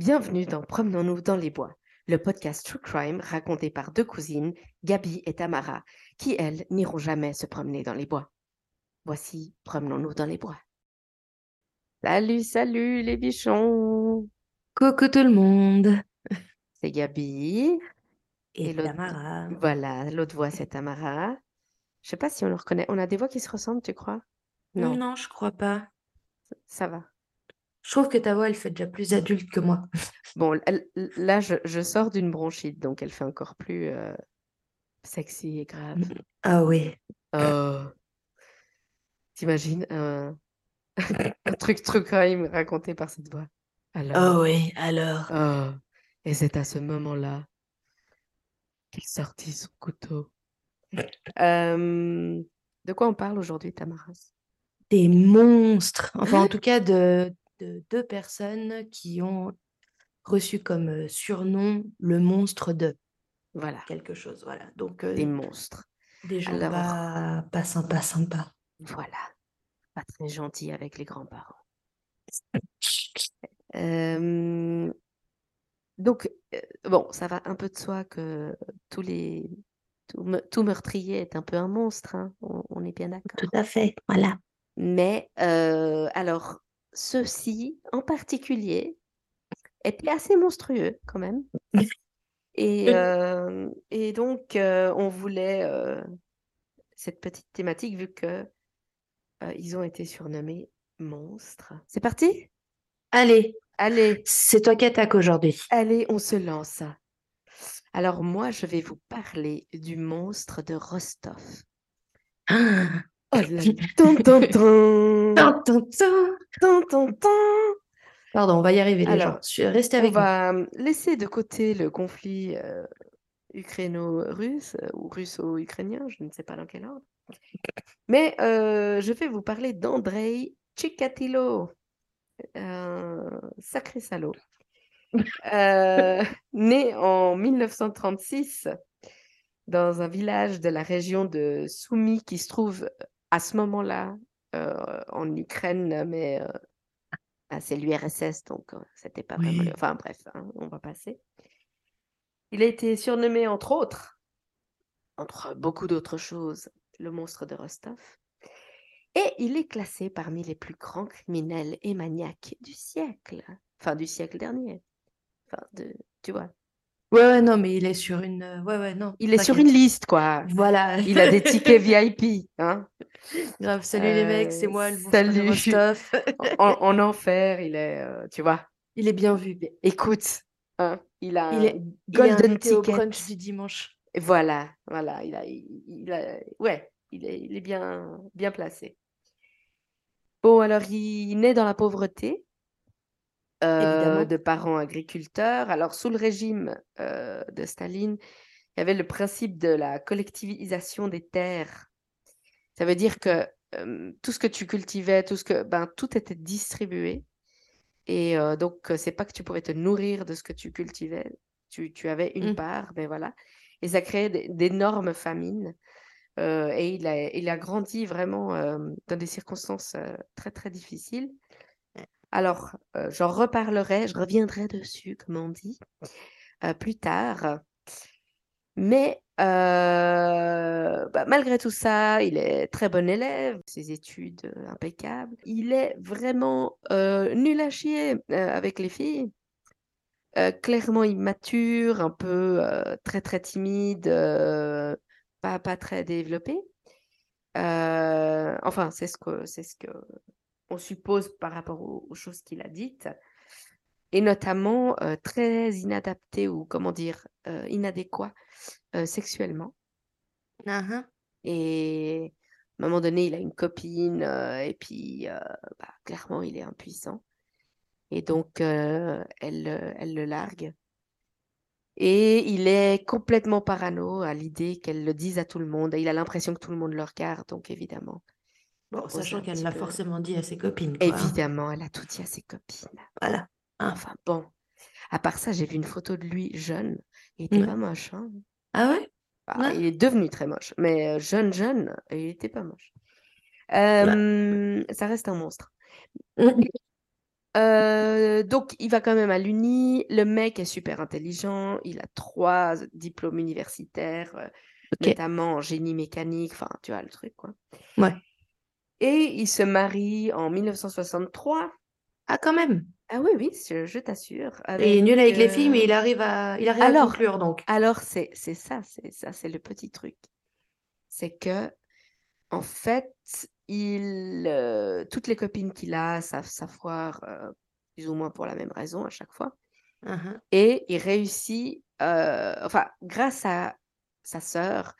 Bienvenue dans Promenons-nous dans les bois, le podcast True Crime raconté par deux cousines, Gabi et Tamara, qui, elles, n'iront jamais se promener dans les bois. Voici Promenons-nous dans les bois. Salut, salut les bichons Coucou tout le monde C'est Gabi. et, l'autre- Tamara. Voilà, l'autre voix c'est Tamara. Je sais pas si on le reconnaît. On a des voix qui se ressemblent, tu crois? Non, Non, je crois pas. ça va. Je trouve que ta voix, elle fait déjà plus adulte que moi. Bon, là, je, je sors d'une bronchite, donc elle fait encore plus euh, sexy et grave. Ah oui. Oh. T'imagines un, un truc true crime raconté par cette voix? Alors, Ah oui, alors? oh. Et c'est à ce moment-là qu'il sortit son couteau. Euh, de quoi on parle aujourd'hui, Tamaras? Des monstres. Enfin, en tout cas, de, de deux personnes qui ont reçu comme euh, surnom le monstre de Voilà, quelque chose. Voilà. Donc, euh, des monstres. des gens Alors- pas, pas sympas, sympas. Voilà, pas très gentil avec les grands-parents. Euh, donc, euh, bon, ça va un peu de soi que tous les, tout, me- tout meurtrier est un peu un monstre, hein, on, on est bien d'accord. Tout à fait. Voilà. Mais euh, alors, ceux-ci en particulier étaient assez monstrueux quand même. Et, euh, et donc, euh, on voulait euh, cette petite thématique vu que euh, ils ont été surnommés monstres. C'est parti? Allez, Allez, c'est toi qui attaques aujourd'hui. allez, on se lance. Alors moi, je vais vous parler du monstre de Rostov. Ah. Pardon, on va y arriver Alors, gens. Su- Restez On avec va euh, laisser de côté le conflit euh, ukraino-russe euh, ou russo-ukrainien, je ne sais pas dans quel ordre. Mais euh, je vais vous parler d'Andrei Chikatilo, un sacré salaud. Né en 1936 dans un village de la région de Soumy qui se trouve à ce moment-là euh, en Ukraine, mais euh, ah, c'est l'URSS, donc euh, c'était pas. Oui. Enfin bref, hein, on va passer. Il a été surnommé, entre autres, entre beaucoup d'autres choses, le monstre de Rostov. Et il est classé parmi les plus grands criminels et maniaques du siècle. Enfin, du siècle dernier. Enfin, de, tu vois. Ouais, ouais, non, mais il est sur une. euh, Ouais, ouais, non. Il est sur une t'inquiète. liste, quoi. Voilà. Il a des tickets VIP. Hein. Grave. Salut les mecs, c'est Euh, moi, le monstre de salut. Rostov. En, en enfer, il est, euh, tu vois. Il est bien vu. Écoute, hein, il a Il un est, il est golden invité au ticket. brunch du dimanche. Voilà, voilà, il a, il, il a, ouais, il est, il est bien, bien placé. Bon, alors, il naît dans la pauvreté, euh, de parents agriculteurs. Alors, sous le régime euh, de Staline, il y avait le principe de la collectivisation des terres. Ça veut dire que euh, tout ce que tu cultivais, tout ce que, ben, tout était distribué. Et euh, donc, c'est pas que tu pouvais te nourrir de ce que tu cultivais. Tu, tu avais une Mm. part, ben voilà. Et ça créait d'énormes famines. Euh, et il a, il a grandi vraiment dans des circonstances très, très difficiles. Alors, euh, j'en reparlerai, je reviendrai dessus, comme on dit, euh, plus tard. Mais euh, bah, malgré tout ça, il est très bon élève, ses études impeccables. Il est vraiment nul à chier avec les filles. Clairement immature, un peu très très timide, pas, pas très développé. Enfin, c'est ce c'est ce que on suppose par rapport aux, aux choses qu'il a dites. Et notamment euh, très inadapté ou comment dire euh, inadéquat euh, sexuellement. Ah, ah. Et à un moment donné, il a une copine et puis bah, clairement, il est impuissant. Et donc, elle, elle le largue. Et il est complètement parano à l'idée qu'elle le dise à tout le monde. Et il a l'impression que tout le monde le regarde, donc évidemment. Bon, sachant qu'elle l'a peu- forcément dit à ses copines. quoi. Évidemment, elle a tout dit à ses copines. Voilà. Hein. Enfin bon. À part ça, j'ai vu une photo de lui jeune. Il était Ouais. pas moche. hein. Ah ouais? Ah, Ouais. il est devenu très moche, mais euh, jeune, jeune, il était pas moche. Euh, Ça reste un monstre. Euh, donc, il va quand même à l'Uni. Le mec est super intelligent. Il a trois diplômes universitaires, euh, notamment en génie mécanique. Enfin, tu vois le truc, quoi. Ouais. Et il se marie en 1963. Ah, quand même. Ah oui, oui, je, je t'assure. Et il est nul avec les euh, filles, mais il arrive à, il arrive à Alors, conclure, donc. Alors, c'est c'est ça, c'est ça, c'est le petit truc. C'est que, en fait, il, euh, toutes les copines qu'il a savent s'avoir euh, plus ou moins pour la même raison à chaque fois. Mhm. Et il réussit, euh, enfin, grâce à sa sœur,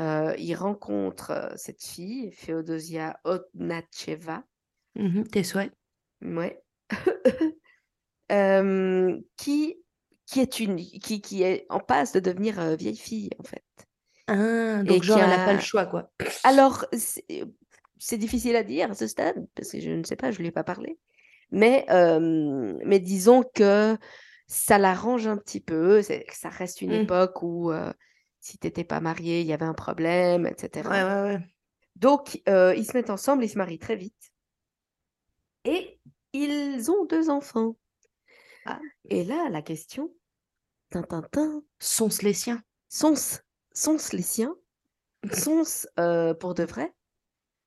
euh, il rencontre cette fille, Féodosia Otnacheva, Mhm, Tes souhaits. ouais, euh, qui, qui, est une, qui, qui est en passe de devenir euh, vieille fille, en fait. Ah, Et donc qui genre, elle n'a pas le choix, quoi. Alors, c'est difficile à dire à ce stade, parce que je ne sais pas, je ne lui ai pas parlé. Mais, mais disons que ça l'arrange un petit peu. Ça reste une Mm. époque où si tu n'étais pas marié, il y avait un problème, etc. Ouais, ouais, ouais. Donc, euh, ils se mettent ensemble, ils se marient très vite. Et ils ont deux enfants. Ah. Et là, la question, tintintin, Sont-ce les siens? sont-ce les siens? Sont-ce euh, pour de vrai?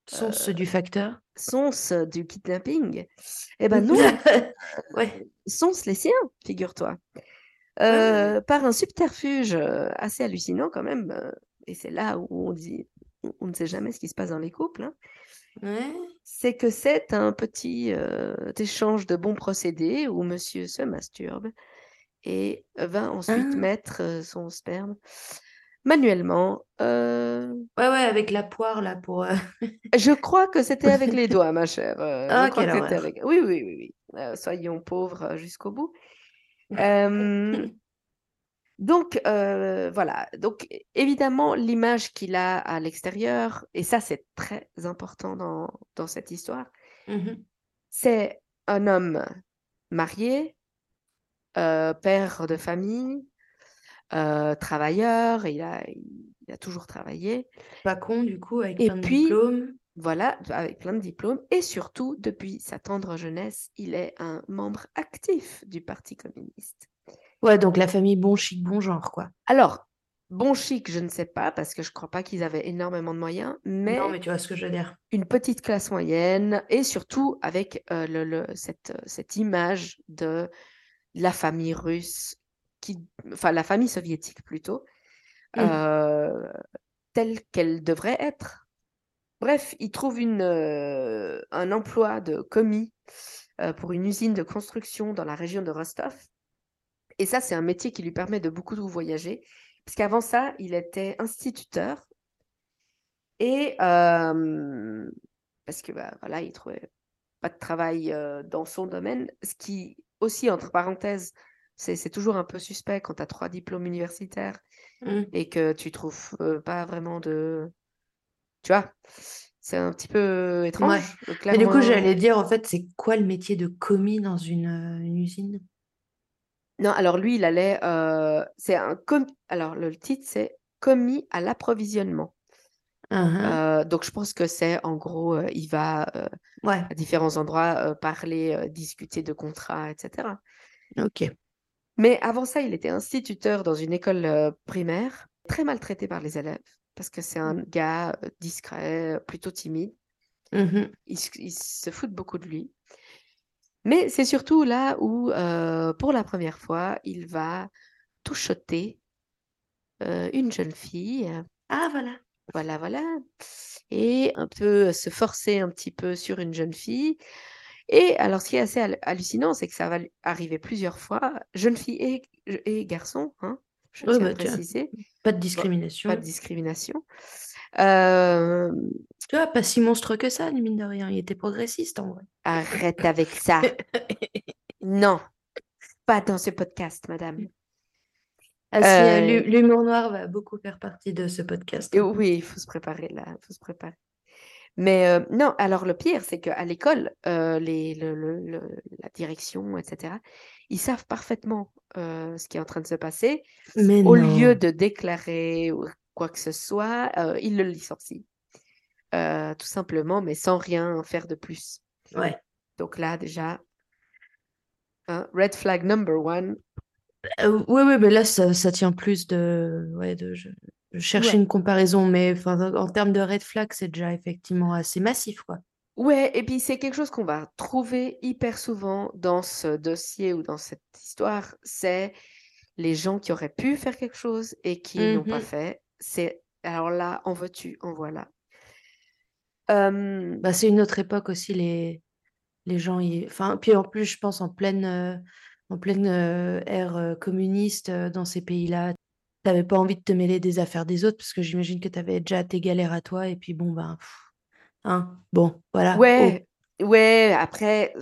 Sont-ce du facteur? Sont-ce du kidnapping? Eh ben non, Ouais. sont-ce les siens, figure-toi. Ouais. Euh, par un subterfuge euh, assez hallucinant quand même, euh, et c'est là où on dit, on- ne sait jamais ce qui se passe dans les couples, hein, Ouais. c'est que c'est un petit euh, échange de bons procédés où monsieur se masturbe et va ensuite Ah. mettre son sperme manuellement. euh, Ouais, ouais, avec la poire, là, pour... euh, Je crois que c'était avec les doigts, ma chère. euh, je Ah, crois que avec... Oui, oui, oui, oui. Soyons pauvres jusqu'au bout. Euh, donc, euh, voilà. Donc, évidemment, l'image qu'il a à l'extérieur, et ça, c'est très important dans, dans cette histoire, Mhm. c'est un homme marié, euh, père de famille, travailleur, il a, il a toujours travaillé. Pas con, du coup, avec Et plein de puis, diplômes. Voilà, avec plein de diplômes. Et surtout, depuis sa tendre jeunesse, il est un membre actif du Parti communiste. Ouais, donc la famille bon chic, bon genre, quoi. Alors, bon chic, je ne sais pas, parce que je ne crois pas qu'ils avaient énormément de moyens, Non, mais mais tu vois ce que je veux dire. une petite classe moyenne, et surtout avec euh, le, le- cette, cette image de la famille russe, qui, enfin la famille soviétique plutôt, euh, telle qu'elle devrait être. Bref, il trouve une, euh, un emploi de commis euh, pour une usine de construction dans la région de Rostov. Et ça, c'est un métier qui lui permet de beaucoup voyager. Parce qu'avant ça, il était instituteur. Et euh, parce que bah, voilà, il trouvait pas de travail dans son domaine. Ce qui aussi, entre parenthèses, c'est toujours un peu suspect quand tu as trois diplômes universitaires Mm. et que tu trouves pas vraiment de... Tu vois, c'est un petit peu étrange. euh, Mais du coup, clairement. j'allais dire, en fait, c'est quoi le métier de commis dans une, euh, une usine? Non, alors lui, il allait... euh, c'est un com... Alors, le titre, c'est commis à l'approvisionnement. Euh, donc, je pense que c'est, en gros, euh, il va euh, Ouais, à différents endroits euh, parler, euh, discuter de contrats, etc. ok. Mais avant ça, il était instituteur dans une école euh, primaire, très maltraité par les élèves, parce que c'est un gars euh, discret, plutôt timide. Mhm. Ils, se- foutent beaucoup de lui. Mais c'est surtout là où, euh, pour la première fois, il va touchoter euh, une jeune fille. Ah, voilà. Voilà, voilà. Et un peu se forcer un petit peu sur une jeune fille. Et alors, ce qui est assez hal- hallucinant, c'est que ça va arriver plusieurs fois, jeune fille et, et garçon, hein, je tiens à bah, tiens. Pas de discrimination. pas de discrimination. Euh, Tu vois, pas si monstre que ça, mine de rien. Il était progressiste, en vrai. arrête avec ça. Non, pas dans ce podcast, madame. Ah si, euh, Euh, l'hu- l'humour noir va beaucoup faire partie de ce podcast. Hein. oui, il faut se préparer là, il faut se préparer. Mais euh, non, alors le pire, c'est qu'à l'école, les, le- le- le- la direction, etc., ils savent parfaitement euh, ce qui est en train de se passer. Mais Au non. lieu de déclarer quoi que ce soit, euh, ils le licencient. Euh, tout simplement, mais sans rien faire de plus. Ouais. Donc là, déjà, Hein, red flag number one. oui, oui, mais là, ça, ça tient plus de... Ouais, de je, chercher une comparaison, mais en termes de red flag, c'est déjà effectivement assez massif, quoi. Ouais, et puis c'est quelque chose qu'on va trouver hyper souvent dans ce dossier ou dans cette histoire, c'est les gens qui auraient pu faire quelque chose et qui n'ont pas mmh fait. C'est alors là, en veux-tu, en voilà. Bah, c'est une autre époque aussi, les, les gens. Enfin, puis en plus, je pense en pleine, euh, en pleine euh, ère euh, communiste dans ces pays-là, tu n'avais pas envie de te mêler des affaires des autres parce que j'imagine que tu avais déjà tes galères à toi et puis bon, ben. Hein, bon, voilà. Ouais, ouais, après,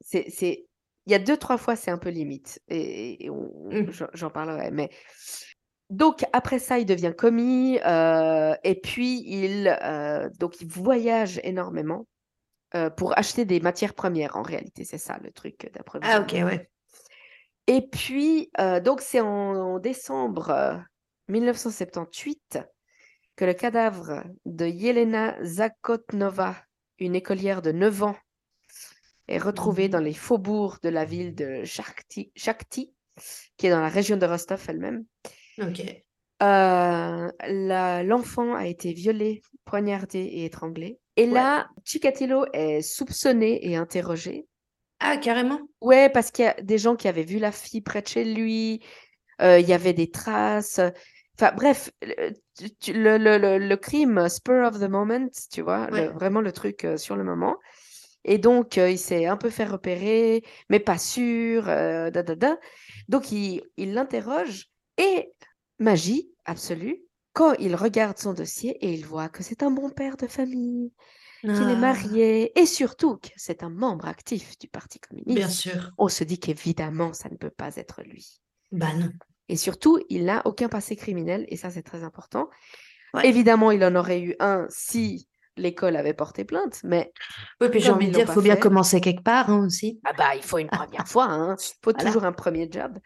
c'est, c'est, il y a deux, trois fois, c'est un peu limite. Et, mmh. j'en parlerai. Mais donc, après ça, il devient commis. Euh, et puis, il, euh, donc, il voyage énormément euh, pour acheter des matières premières, en réalité. C'est ça le truc Ah, ok, ouais. Et puis, donc, c'est en, décembre 1978 que le cadavre de Yelena Zakotnova, une écolière de 9 ans, est retrouvé dans les faubourgs de la ville de Shakti, qui est dans la région de Rostov elle-même. Ok. Euh, l'enfant a été violé, poignardé et étranglé. Et là, Chikatilo est soupçonné et interrogé. Ah, carrément Ouais, parce qu'il y a des gens qui avaient vu la fille près de chez lui. Euh, il y avait des traces. Enfin, bref, le, le, le, crime, spur of the moment, tu vois, vraiment le truc euh, sur le moment. Et donc, euh, il s'est un peu fait repérer, mais pas sûr, euh, da, da, da. Donc, il l'interroge et, magie absolue, quand il regarde son dossier et il voit que c'est un bon père de famille, qu'il est ah. marié et surtout que c'est un membre actif du Parti communiste. Bien sûr. On se dit qu'évidemment, ça ne peut pas être lui. Bah non. Et surtout, il n'a aucun passé criminel, et ça, c'est très important. Évidemment, il en aurait eu un si l'école avait porté plainte, mais. Oui, puis j'ai envie de dire, il faut bien commencer quelque part hein, aussi. Ah bah, il faut une première fois, hein. il faut toujours un premier job.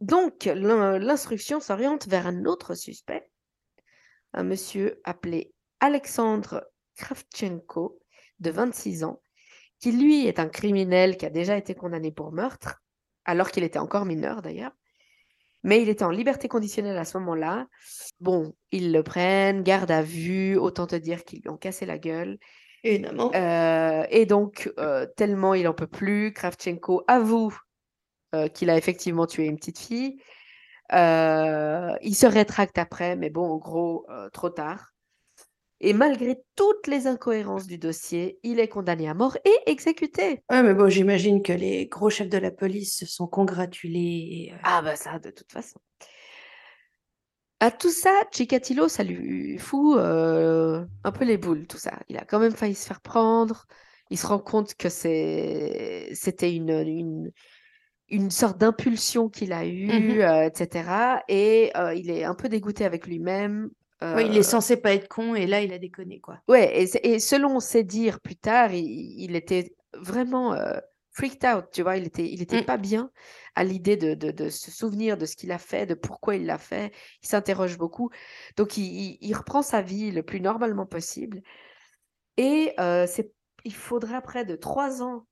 donc, l'instruction s'oriente vers un autre suspect, un monsieur appelé Alexandre Kravchenko, de 26 ans, qui lui est un criminel qui a déjà été condamné pour meurtre alors qu'il était encore mineur d'ailleurs. Mais il était en liberté conditionnelle à ce moment-là. Bon, ils le prennent, garde à vue, autant te dire qu'ils lui ont cassé la gueule. Évidemment. Euh, et donc, euh, tellement il n'en peut plus, Kravchenko avoue euh, qu'il a effectivement tué une petite fille. il se rétracte après, mais bon, en gros, trop tard. Et malgré toutes les incohérences du dossier, il est condamné à mort et exécuté. Ouais, mais bon, j'imagine que les gros chefs de la police se sont congratulés. Euh. Ah bah ça, de toute façon. À tout ça, Chikatilo, ça lui fout euh, un peu les boules, tout ça. Il a quand même failli se faire prendre. Il se rend compte que c'était une, une, une, sorte d'impulsion qu'il a eue, mmh euh, etc. Et il est un peu dégoûté avec lui-même il est censé pas être con et là, il a déconné, quoi. Ouais, et, selon ses dires plus tard, il, était vraiment freaked out, tu vois. Il était, il était mmh. pas bien à l'idée de, de, se souvenir de ce qu'il a fait, de pourquoi il l'a fait. Il s'interroge beaucoup. Donc, il, il, reprend sa vie le plus normalement possible. Et c'est, il faudra près de trois ans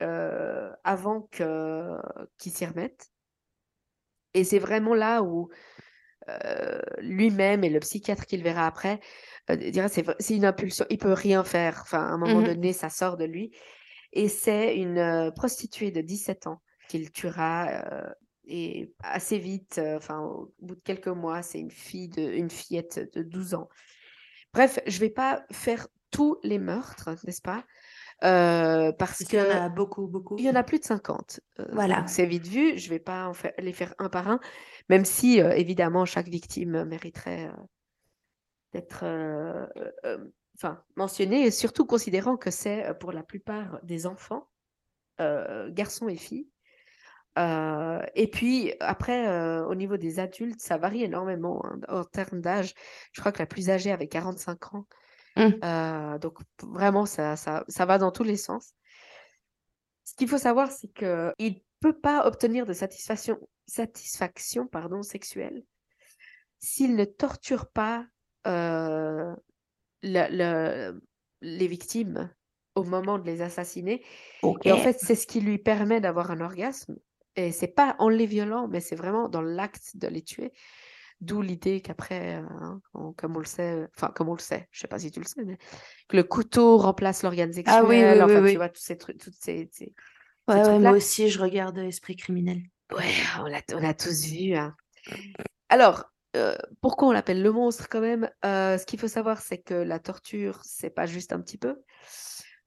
avant que, qu'il s'y remette. Et c'est vraiment là où euh, lui-même et le psychiatre qu'il verra après euh, dira c'est c'est une impulsion, il peut rien faire. Enfin, à un moment mmh donné, ça sort de lui. Et c'est une euh, prostituée de 17 ans qu'il tuera et assez vite, enfin au bout de quelques mois, c'est une fille de, une fillette de 12 ans. Bref, je vais pas faire tous les meurtres, n'est-ce pas? Parce qu'il y en a beaucoup, beaucoup. Il y en a plus de 50. voilà. C'est vite vu. Je vais pas en faire, les faire un par un, même si évidemment chaque victime mériterait d'être enfin, mentionnée, et surtout considérant que c'est pour la plupart des enfants, garçons et filles. et puis après, au niveau des adultes, ça varie énormément hein, en termes d'âge. Je crois que la plus âgée avait 45 ans. Mmh. donc vraiment, ça, ça, ça, va dans tous les sens. Ce qu'il faut savoir, c'est qu'il ne peut pas obtenir de satisfaction, satisfaction pardon, sexuelle s'il ne torture pas le, les victimes au moment de les assassiner. Et en fait, c'est ce qui lui permet d'avoir un orgasme. Et c'est pas en les violant, mais c'est vraiment dans l'acte de les tuer. D'où l'idée qu'après, euh, hein, comme on le sait, enfin, comme on le sait, je sais pas si tu le sais, mais que le couteau remplace l'organe sexuel. Ah oui, oui, enfin, oui, tu vois, tous ces trucs, toutes ces, ces- Ouais, ouais, trucs-là. moi aussi, je regarde Esprit criminel. Ouais, on l'a, on a tous vu. hein. Alors, euh, pourquoi on l'appelle le monstre quand même? Euh, Ce qu'il faut savoir, c'est que la torture, c'est pas juste un petit peu.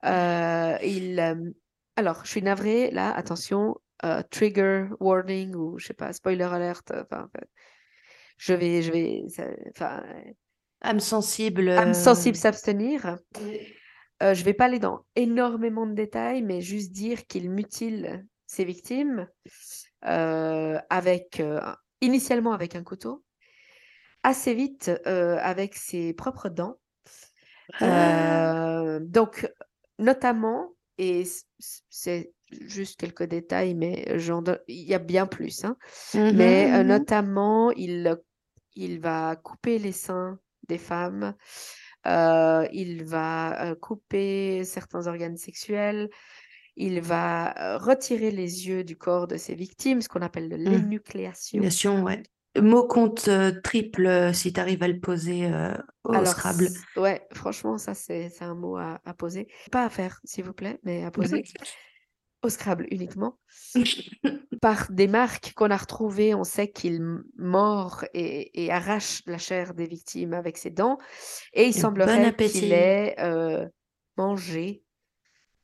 Euh, il, euh, alors, je suis navrée, là, attention, euh, trigger warning ou je sais pas, spoiler alert. Enfin, euh, je vais, je vais, enfin, Âme sensible. âme euh, sensible s'abstenir. Euh, je vais pas aller dans énormément de détails, mais juste dire qu'il mutile ses victimes euh, avec euh, initialement avec un couteau, assez vite euh, avec ses propres dents. Ah. Euh, donc, notamment, et c'est juste quelques détails, mais il y a bien plus, hein, Mhm, mais euh, mhm. notamment, il, il va couper les seins des femmes, euh, il va euh, couper certains organes sexuels, il va retirer les yeux du corps de ses victimes, ce qu'on appelle de l'énucléation. Nation, ouais. Mot compte euh, triple si tu arrives à le poser euh, au Alors, Scrabble. ouais, franchement, ça, c'est c'est un mot à, à poser. Pas à faire, s'il vous plaît, mais à poser. Au Scrabble uniquement. Par des marques qu'on a retrouvées, on sait qu'il mord et, et arrache la chair des victimes avec ses dents. Et il Et semblerait qu'il ait euh, mangé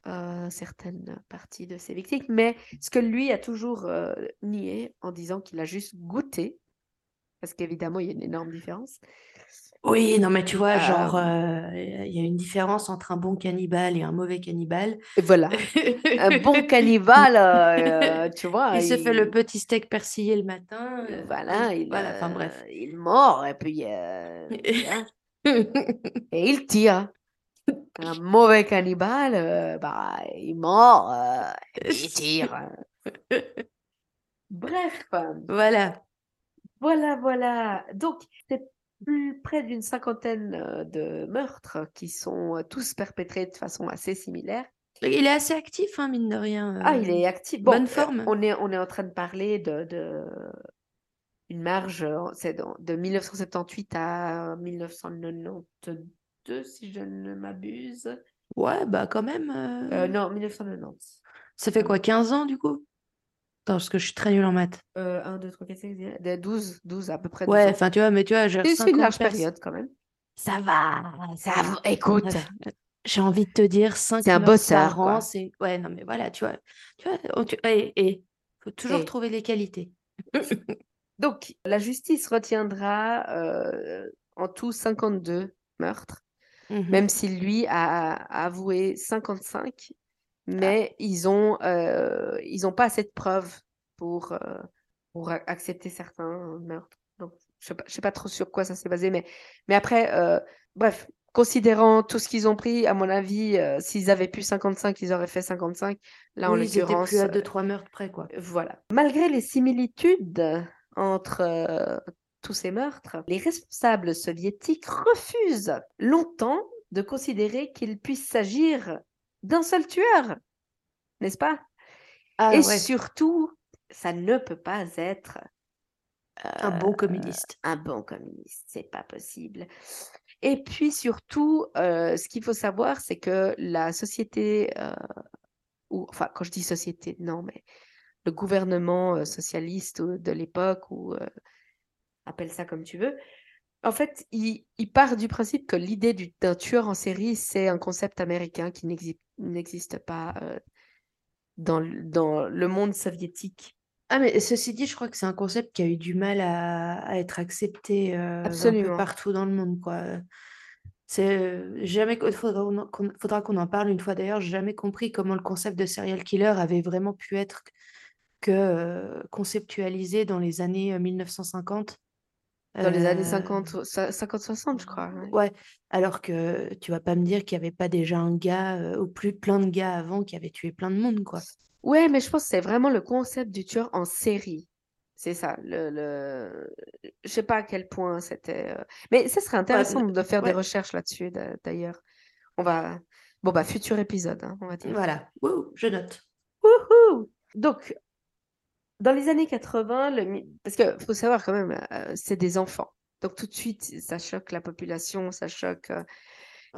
euh, certaines parties de ses victimes. Mais ce que lui a toujours euh, nié en disant qu'il a juste goûté, parce qu'évidemment, il y a une énorme différence. Oui, non, mais tu vois, genre, Euh, euh, il y a une différence entre un bon cannibale et un mauvais cannibale. et voilà. Un bon cannibale, euh, tu vois, Il se fait le petit steak persillé le matin. euh, voilà, il, voilà, enfin bref. il mord et puis voilà. et il tire. Un mauvais cannibale, bah, il mord et puis il tire. Bref, Voilà. voilà, voilà. Donc, c'est plus près d'une cinquantaine euh, de meurtres qui sont euh, tous perpétrés de façon assez similaire. Il est assez actif, hein, mine de rien. Ah, il euh, est actif. Bon, bonne euh, forme. on est, on est en train de parler de, de une marge, euh, c'est de 1978 à 1992, si je ne m'abuse. Ouais, bah quand même. Euh, euh, non, 1990. Ça fait euh, quoi, 15 ans du coup? Attends, parce que je suis très nulle en maths. Euh, 1, 2, 3, 4, 5, 6, 12, 12, à peu près 12 Ouais, enfin, tu vois, mais tu vois, j'ai C'est une 50 large période quand même. Ça va, ça va. écoute, j'ai envie de te dire 5 c'est un par an. Ouais, non, mais voilà, tu vois. Tu vois, tu- et, et faut toujours Et trouver les qualités. donc, la justice retiendra euh, en tout 52 meurtres, Mhm. même si lui a, a avoué 55, Ah. mais ils ont, euh, ils ont pas assez de preuves pour, euh, pour accepter certains meurtres. Donc, je sais pas, je sais pas trop sur quoi ça s'est basé, mais, mais après, euh, bref, considérant tout ce qu'ils ont pris, à mon avis, s'ils avaient pu 55, ils auraient fait 55. Là, en Oui, étaient l'occurrence, plus à euh, 2-3 meurtres près, quoi. voilà. Malgré les similitudes entre tous ces meurtres, les responsables soviétiques refusent longtemps de considérer qu'il puisse s'agir d'un seul tueur, n'est-ce pas? Ah Et ouais, surtout, ça ne peut pas être un bon communiste. un bon communiste, c'est pas possible. Et puis surtout, euh, ce qu'il faut savoir, c'est que la société, euh, ou enfin, quand je dis société, non, mais le gouvernement euh, socialiste euh, de l'époque, ou euh, appelle ça comme tu veux, en fait, il, il part du principe que l'idée du- d'un tueur en série, c'est un concept américain qui n'exi- n'existe pas euh, dans, le- dans le monde soviétique. Ah, mais ceci dit, je crois que c'est un concept qui a eu du mal à, à être accepté euh, un peu partout dans le monde, quoi. C'est euh, jamais, il faudra qu'on faudra qu'on en parle une fois d'ailleurs. J'ai jamais compris comment le concept de serial killer avait vraiment pu être que euh, conceptualisé dans les années euh, 1950. Dans les années Euh, 50, 50-60, je crois. ouais. Ouais, alors que tu vas pas me dire qu'il n'y avait pas déjà un gars, euh, ou plus plein de gars avant qui avaient tué plein de monde, quoi. Ouais, mais je pense que c'est vraiment le concept du tueur en série. C'est ça. Le, le... Je sais pas à quel point c'était. euh, Mais ça serait intéressant de faire des recherches là-dessus, d'a- d'ailleurs. On va. Bon, bah, futur épisode, hein, on va dire. Voilà, Wouh, je note. Wouhou Donc, dans les années 80, le... parce qu'il faut savoir quand même, euh, c'est des enfants. Donc, tout de suite, ça choque la population, ça choque. euh,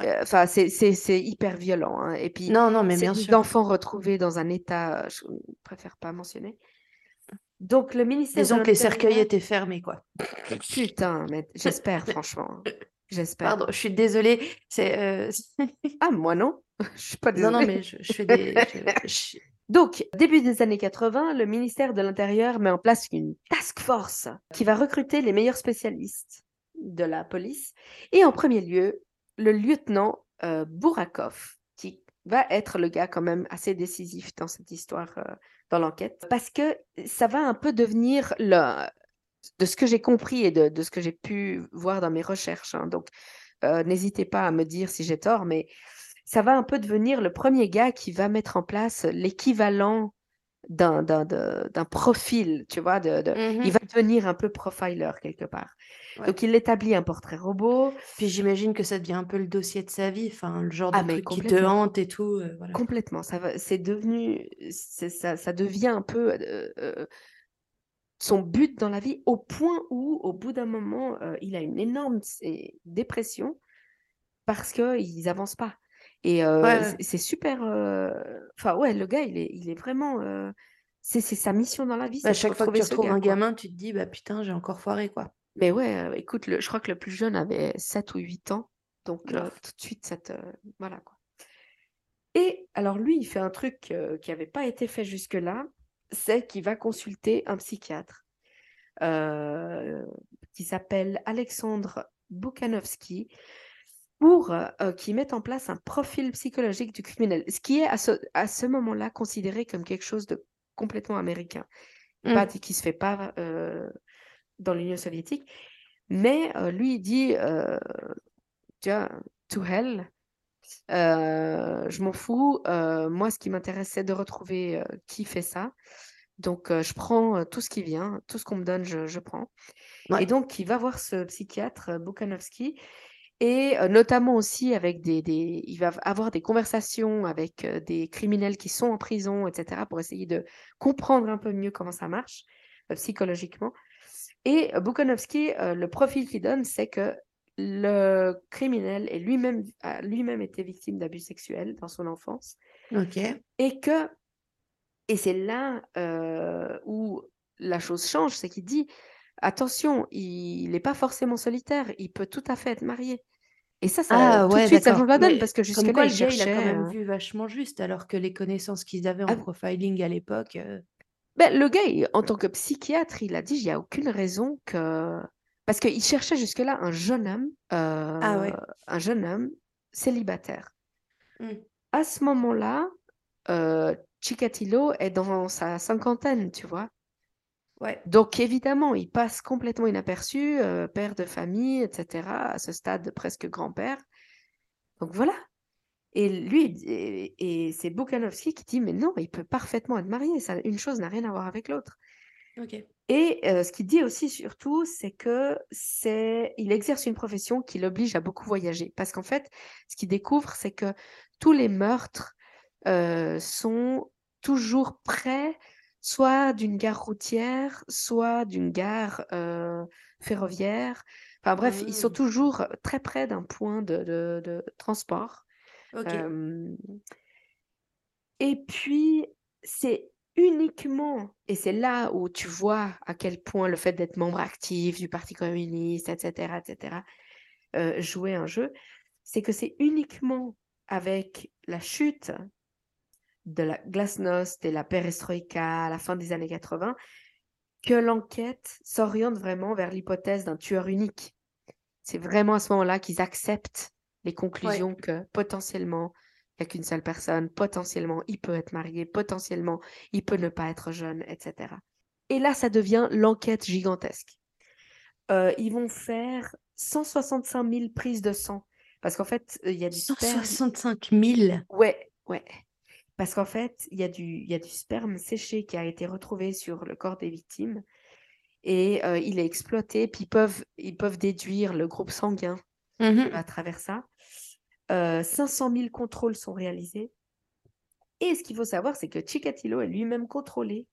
euh, Enfin, c'est hyper violent. hein. Et puis, Non, non, mais c'est bien des sûr. enfants retrouvés dans un état, je préfère pas mentionner. Donc, le ministère Disons que les cercueils étaient fermés, quoi. Putain, mais j'espère, franchement. hein. J'espère. Pardon, je suis désolée. C'est euh, Ah, moi non. Je suis pas non, non, désolée. mais je, je fais des. je- je- Donc, début des années 80, le ministère de l'Intérieur met en place une task force qui va recruter les meilleurs spécialistes de la police. Et en premier lieu, le lieutenant euh, Bourakov, qui va être le gars quand même assez décisif dans cette histoire, euh, dans l'enquête, parce que ça va un peu devenir le, de ce que j'ai compris et de, de ce que j'ai pu voir dans mes recherches. hein. Donc, euh, n'hésitez pas à me dire si j'ai tort, mais ça va un peu devenir le premier gars qui va mettre en place l'équivalent d'un, d'un, de- d'un profil, tu vois. De, de- Mhm. Il va devenir un peu profiler quelque part. Ouais. Donc, il établit un portrait robot Puis j'imagine que ça devient un peu le dossier de sa vie, enfin, le genre de Ah, truc qui te hante et tout. euh, voilà. complètement. Ça, va, c'est devenu, c'est, ça, ça devient un peu euh, euh, son but dans la vie, au point où, au bout d'un moment, il a une énorme dépression parce qu'ils n'avancent pas. Et euh, Ouais, c'est- super. Enfin, ouais, le gars, il est, il est vraiment. C'est sa mission dans la vie. Bah, de chaque fois que tu retrouves gars, un quoi. gamin, tu te dis, bah putain, j'ai encore foiré, quoi. Mais ouais, euh, écoute, le- je crois que le plus jeune avait 7 ou 8 ans. Donc, tout de suite, ça te... Voilà, quoi. Et alors, lui, il fait un truc qui n'avait pas été fait jusque-là, c'est qu'il va consulter un psychiatre euh, qui s'appelle Alexandre Bukhanovsky pour euh, euh, qu'il mette en place un profil psychologique du criminel, ce qui est à ce, à ce moment-là considéré comme quelque chose de complètement américain. Mm. Pas qui se fait pas euh, dans l'Union soviétique, mais euh, lui il dit, tu vois, to hell, je m'en fous. moi, ce qui m'intéresse, c'est de retrouver qui fait ça. Donc, je prends tout ce qui vient, tout ce qu'on me donne, je, je prends. Ouais. Et donc, il va voir ce psychiatre, Bukhanovsky, et euh, notamment aussi avec des, des- Il va avoir des conversations avec euh, des criminels qui sont en prison, etc., pour essayer de comprendre un peu mieux comment ça marche euh, psychologiquement. Et Bukhanovsky, euh, le profil qu'il donne, c'est que le criminel est lui-même, a lui-même été victime d'abus sexuels dans son enfance Ok. et que, et c'est là euh, où la chose change, c'est qu'il dit, attention, il n'est pas forcément solitaire, il peut tout à fait être marié. Et ça, ça Ah tout ouais, de suite, ça change la donne, parce que jusque-là, quoi, il le gars, il a cherchait... quand même euh, vu vachement juste, alors que les connaissances qu'ils avaient en Ah. profiling à l'époque. euh, Ben, le gars, il- en tant que psychiatre, il a dit, il n'y a aucune raison que... Parce qu'il cherchait jusque-là un jeune homme, Ah ouais. euh, un jeune homme célibataire. Mm. À ce moment-là, euh, Chikatilo est dans sa cinquantaine, tu vois. Ouais. Donc évidemment, il passe complètement inaperçu, euh, père de famille, etc., à ce stade presque grand-père. Donc voilà. Et lui, et, et c'est Bukhanovsky qui dit, mais non, il peut parfaitement être marié, ça, une chose n'a rien à voir avec l'autre. Ok. Et euh, ce qu'il dit aussi surtout, c'est que c'est, il exerce une profession qui l'oblige à beaucoup voyager. Parce qu'en fait, ce qu'il découvre, c'est que tous les meurtres euh, sont toujours près, soit d'une gare routière, soit d'une gare euh, ferroviaire. Enfin bref, ils sont Mm. toujours très près d'un point de, de- de transport. Euh, et puis, c'est uniquement, et c'est là où tu vois à quel point le fait d'être membre actif du Parti communiste, etc., etc., euh, jouer un jeu, c'est que c'est uniquement avec la chute de la glasnost et la perestroïka à la fin des années 80 que l'enquête s'oriente vraiment vers l'hypothèse d'un tueur unique. C'est vraiment à ce moment-là qu'ils acceptent les conclusions que potentiellement, il n'y a qu'une seule personne, potentiellement, il peut être marié, potentiellement, il peut ne pas être jeune, etc. Et là, ça devient l'enquête gigantesque. Euh, ils vont faire 165 000 prises de sang. Parce qu'en fait, il y a du sperme. 165 000. Ouais, ouais. Parce qu'en fait, il y a du, il y a du sperme séché qui a été retrouvé sur le corps des victimes et euh, il est exploité. Puis ils peuvent, ils peuvent déduire le groupe sanguin Mhm. à travers ça. Euh, 500 000 contrôles sont réalisés. Et ce qu'il faut savoir, c'est que Chikatilo est lui-même contrôlé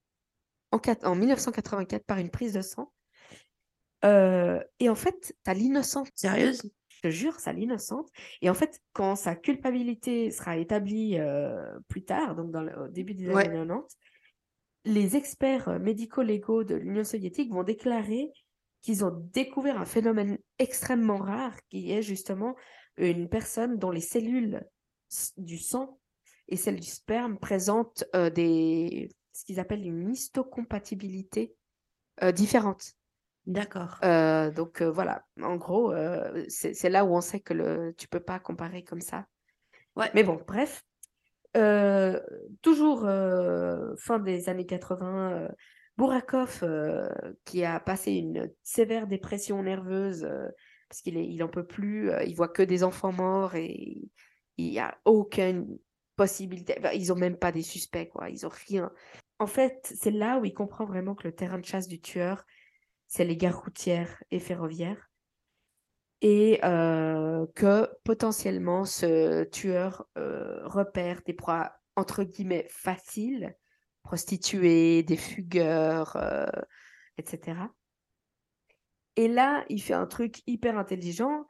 en 1984 par une prise de sang. Euh, et en fait, tu as l'innocente Sérieuse je te jure, ça l'innocente. Et en fait, quand sa culpabilité sera établie euh, plus tard, donc dans le, au début des Ouais. années 90, les experts euh, médico-légaux de l'Union soviétique vont déclarer qu'ils ont découvert un phénomène extrêmement rare qui est justement une personne dont les cellules du sang et celles du sperme présentent euh, des, ce qu'ils appellent une histocompatibilité euh, différente. D'accord. Euh, donc euh, voilà, en gros, euh, c'est c'est là où on sait que le, tu peux pas comparer comme ça. Ouais. Mais bon, bref. Euh, toujours euh, fin des années 80, euh, Bourakov, euh, qui a passé une sévère dépression nerveuse euh, parce qu'il est, il en peut plus, euh, il voit que des enfants morts et il n'y a aucune possibilité. enfin, ils ont même pas des suspects, quoi. Ils ont rien. En fait, c'est là où il comprend vraiment que le terrain de chasse du tueur, c'est les gares routières et ferroviaires. Et euh, que potentiellement ce tueur euh, repère des proies entre guillemets faciles, prostituées, des fugueurs, euh, etc. Et là, il fait un truc hyper intelligent,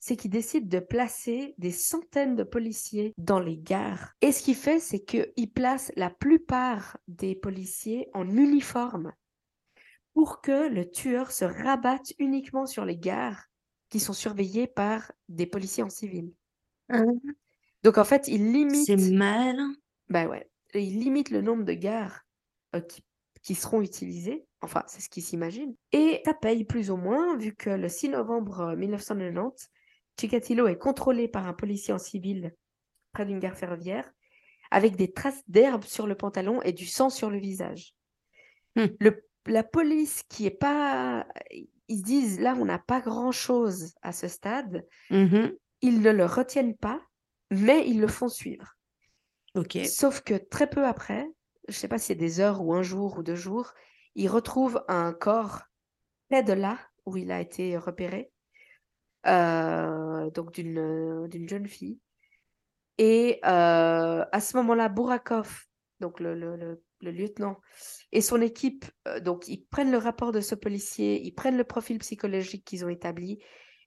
c'est qu'il décide de placer des centaines de policiers dans les gares. Et ce qu'il fait, c'est qu'il place la plupart des policiers en uniforme pour que le tueur se rabatte uniquement sur les gares qui sont surveillées par des policiers en civil. Donc en fait, il limite, C'est malin. bah ouais, il limite le nombre de gares euh, qui, qui seront utilisées. Enfin, c'est ce qu'il s'imagine. Et ça paye plus ou moins, vu que le 6 novembre euh, 1990, Chikatilo est contrôlé par un policier en civil près d'une gare ferroviaire, avec des traces d'herbe sur le pantalon et du sang sur le visage. Le, la police qui est pas... Ils se disent, là, on n'a pas grand-chose à ce stade. Mhm. Ils ne le retiennent pas, mais ils le font suivre. Ok. Sauf que très peu après, je sais pas si c'est des heures ou un jour ou deux jours, ils retrouvent un corps près de là où il a été repéré, euh, donc d'une d'une jeune fille. Et euh, à ce moment-là, Bourakov, donc le, le- le- le lieutenant, et son équipe, euh, donc ils prennent le rapport de ce policier, ils prennent le profil psychologique qu'ils ont établi,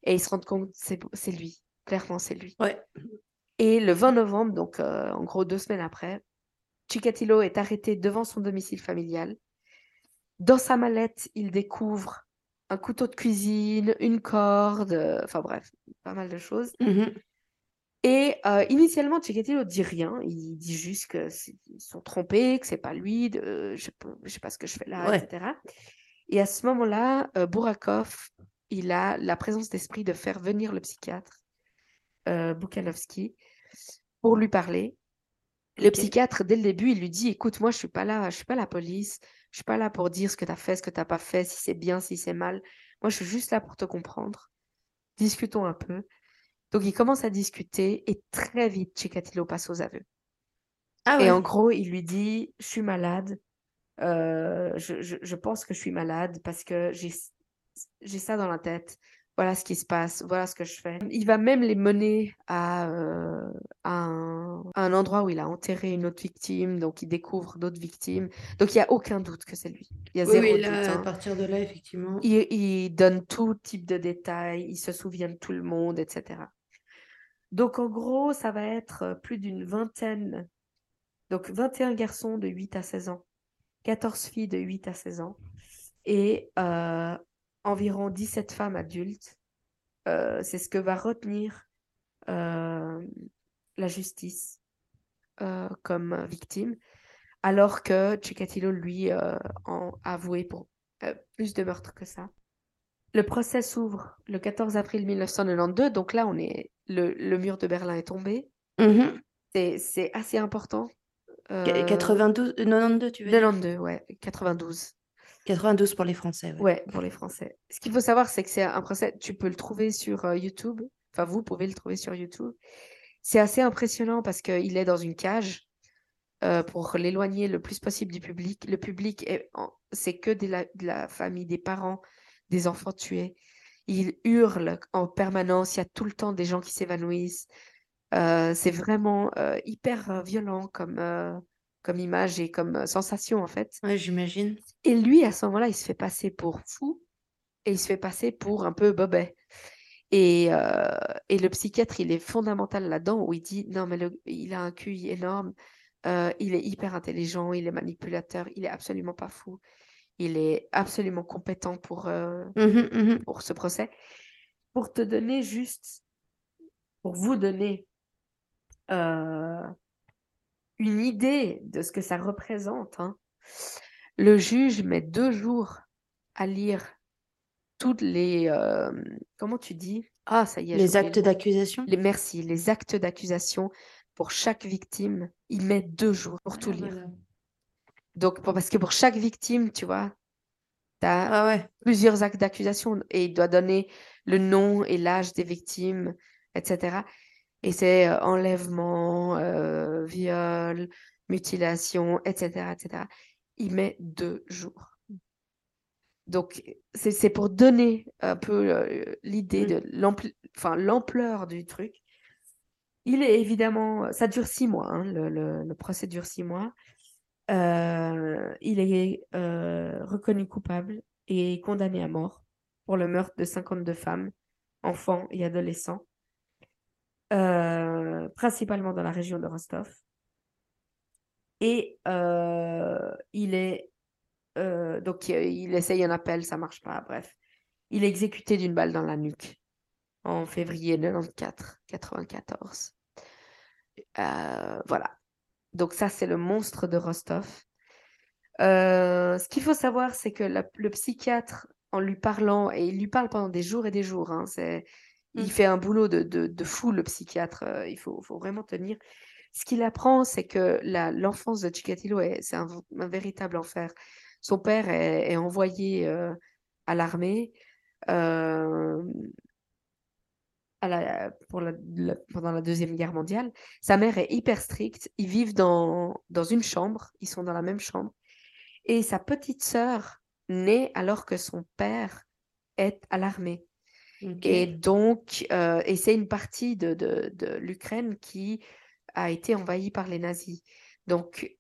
et ils se rendent compte c'est c'est lui, clairement c'est lui. Ouais. Et le 20 novembre, donc euh, en gros deux semaines après, Chikatilo est arrêté devant son domicile familial. Dans sa mallette, il découvre un couteau de cuisine, une corde, euh, enfin bref, pas mal de choses. Mhm. Et euh, initialement, Chikatilo dit rien. Il dit juste que c'est- ils sont trompés, que c'est pas lui, de, je je sais pas ce que je fais là, Ouais. etc. Et à ce moment-là, euh, Bourakov, il a la présence d'esprit de faire venir le psychiatre, euh, Bukhanovski, pour lui parler. Le psychiatre, dès le début, il lui dit, écoute, moi, je suis pas là, je suis pas la police, je suis pas là pour dire ce que tu as fait, ce que tu n'as pas fait, si c'est bien, si c'est mal. Moi, je suis juste là pour te comprendre. Discutons un peu. Donc, il commence à discuter et très vite, Chikatilo passe aux aveux. Ah Et en gros, il lui dit, je suis malade, euh, je, je- je pense que je suis malade parce que j'ai ça dans la tête. Voilà ce qui se passe, voilà ce que je fais. Il va même les mener à, euh, à un, à un endroit où il a enterré une autre victime, donc il découvre d'autres victimes. Donc il n'y a aucun doute que c'est lui. Il y a Oui, zéro oui, doute. là, à hein. partir de là, effectivement. Il, il donne tout type de détails, il se souvient de tout le monde, etc. Donc en gros, ça va être euh, plus d'une vingtaine, donc 21 garçons de 8 à 16 ans, 14 filles de 8 à 16 ans et euh, environ 17 femmes adultes. Euh, c'est ce que va retenir la justice comme victime, alors que Chikatilo, lui, a avoué pour plus de meurtres que ça. Le procès s'ouvre le 14 avril 1992, donc là, on est le, le mur de Berlin est tombé. Mhm. C'est c'est assez important. Qu- Euh, 92, euh, 92, tu veux dire? 92, ouais, 92. 92 pour les Français, ouais. Ouais, pour les Français. Ce qu'il faut savoir, c'est que c'est un procès, tu peux le trouver sur euh, YouTube. Enfin, vous pouvez le trouver sur YouTube. C'est assez impressionnant parce qu'il est dans une cage euh, pour l'éloigner le plus possible du public. Le public, c'est que de la, de la famille, des parents, des enfants tués. Il hurle en permanence. Il y a tout le temps des gens qui s'évanouissent. Euh, c'est vraiment euh, hyper euh, violent comme, euh, comme image et comme sensation, en fait. Ouais, j'imagine. Et lui, à ce moment-là, il se fait passer pour fou et il se fait passer pour un peu bobet. Et, et le psychiatre, il est fondamental là-dedans où il dit non, mais le- il a un QI énorme, il est hyper intelligent, il est manipulateur, il est absolument pas fou, il est absolument compétent pour, euh, Mhm, mhm. pour ce procès. Pour te donner juste, pour vous donner euh, une idée de ce que ça représente, hein, le juge met deux jours à lire toutes les... euh, comment tu dis? Ah, ça y est, Les actes d'accusation? Les, merci, les actes d'accusation pour chaque victime, il met deux jours pour tout Ah, lire. Donc, parce que pour chaque victime, tu vois, tu as Ah ouais. plusieurs actes d'accusation et il doit donner le nom et l'âge des victimes, etc. Et c'est euh, enlèvement, euh, viol, mutilation, etc., etc. Il met deux jours. Donc, c'est pour donner un peu euh, l'idée Mm. de l'ampleur du truc. Il est évidemment, ça dure six mois, hein, le, le- le procès dure six mois. Euh, il est euh, reconnu coupable et condamné à mort pour le meurtre de 52 femmes, enfants et adolescents, euh, principalement dans la région de Rostov. Et il est donc il, essaye un appel, ça marche pas, bref. Il est exécuté d'une balle dans la nuque en février 94, 94. Euh, voilà. Donc ça, c'est le monstre de Rostov. Euh, ce qu'il faut savoir, c'est que la- le psychiatre, en lui parlant, et il lui parle pendant des jours et des jours, hein, c'est, il Mm. fait un boulot de, de, de fou, le psychiatre, euh, il faut, faut vraiment tenir. Ce qu'il apprend, c'est que la- l'enfance de Chikatilo, est- c'est un, un véritable enfer. Son père est, est envoyé euh, à l'armée à la- pour la- la- pendant la Deuxième Guerre mondiale. Sa mère est hyper stricte. Ils vivent dans, dans une chambre. Ils sont dans la même chambre. Et sa petite sœur naît alors que son père est à l'armée. Et donc, euh, et c'est une partie de, de, de l'Ukraine qui a été envahie par les nazis. Donc,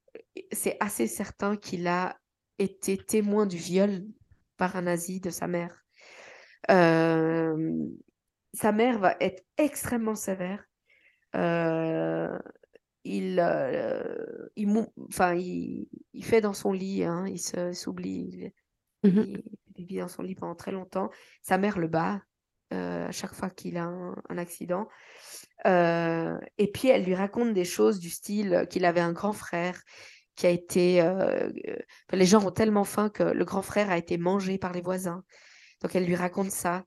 c'est assez certain qu'il a été témoin du viol par un nazi de sa mère. Euh, sa mère va être extrêmement sévère. Euh, il, euh, il, enfin, il, il fait dans son lit, hein, il s'oublie, il, Mhm. il vit dans son lit pendant très longtemps. Sa mère le bat euh, à chaque fois qu'il a un, un accident. Et puis elle lui raconte des choses du style qu'il avait un grand frère qui a été... les gens ont tellement faim que le grand frère a été mangé par les voisins. Donc elle lui raconte ça.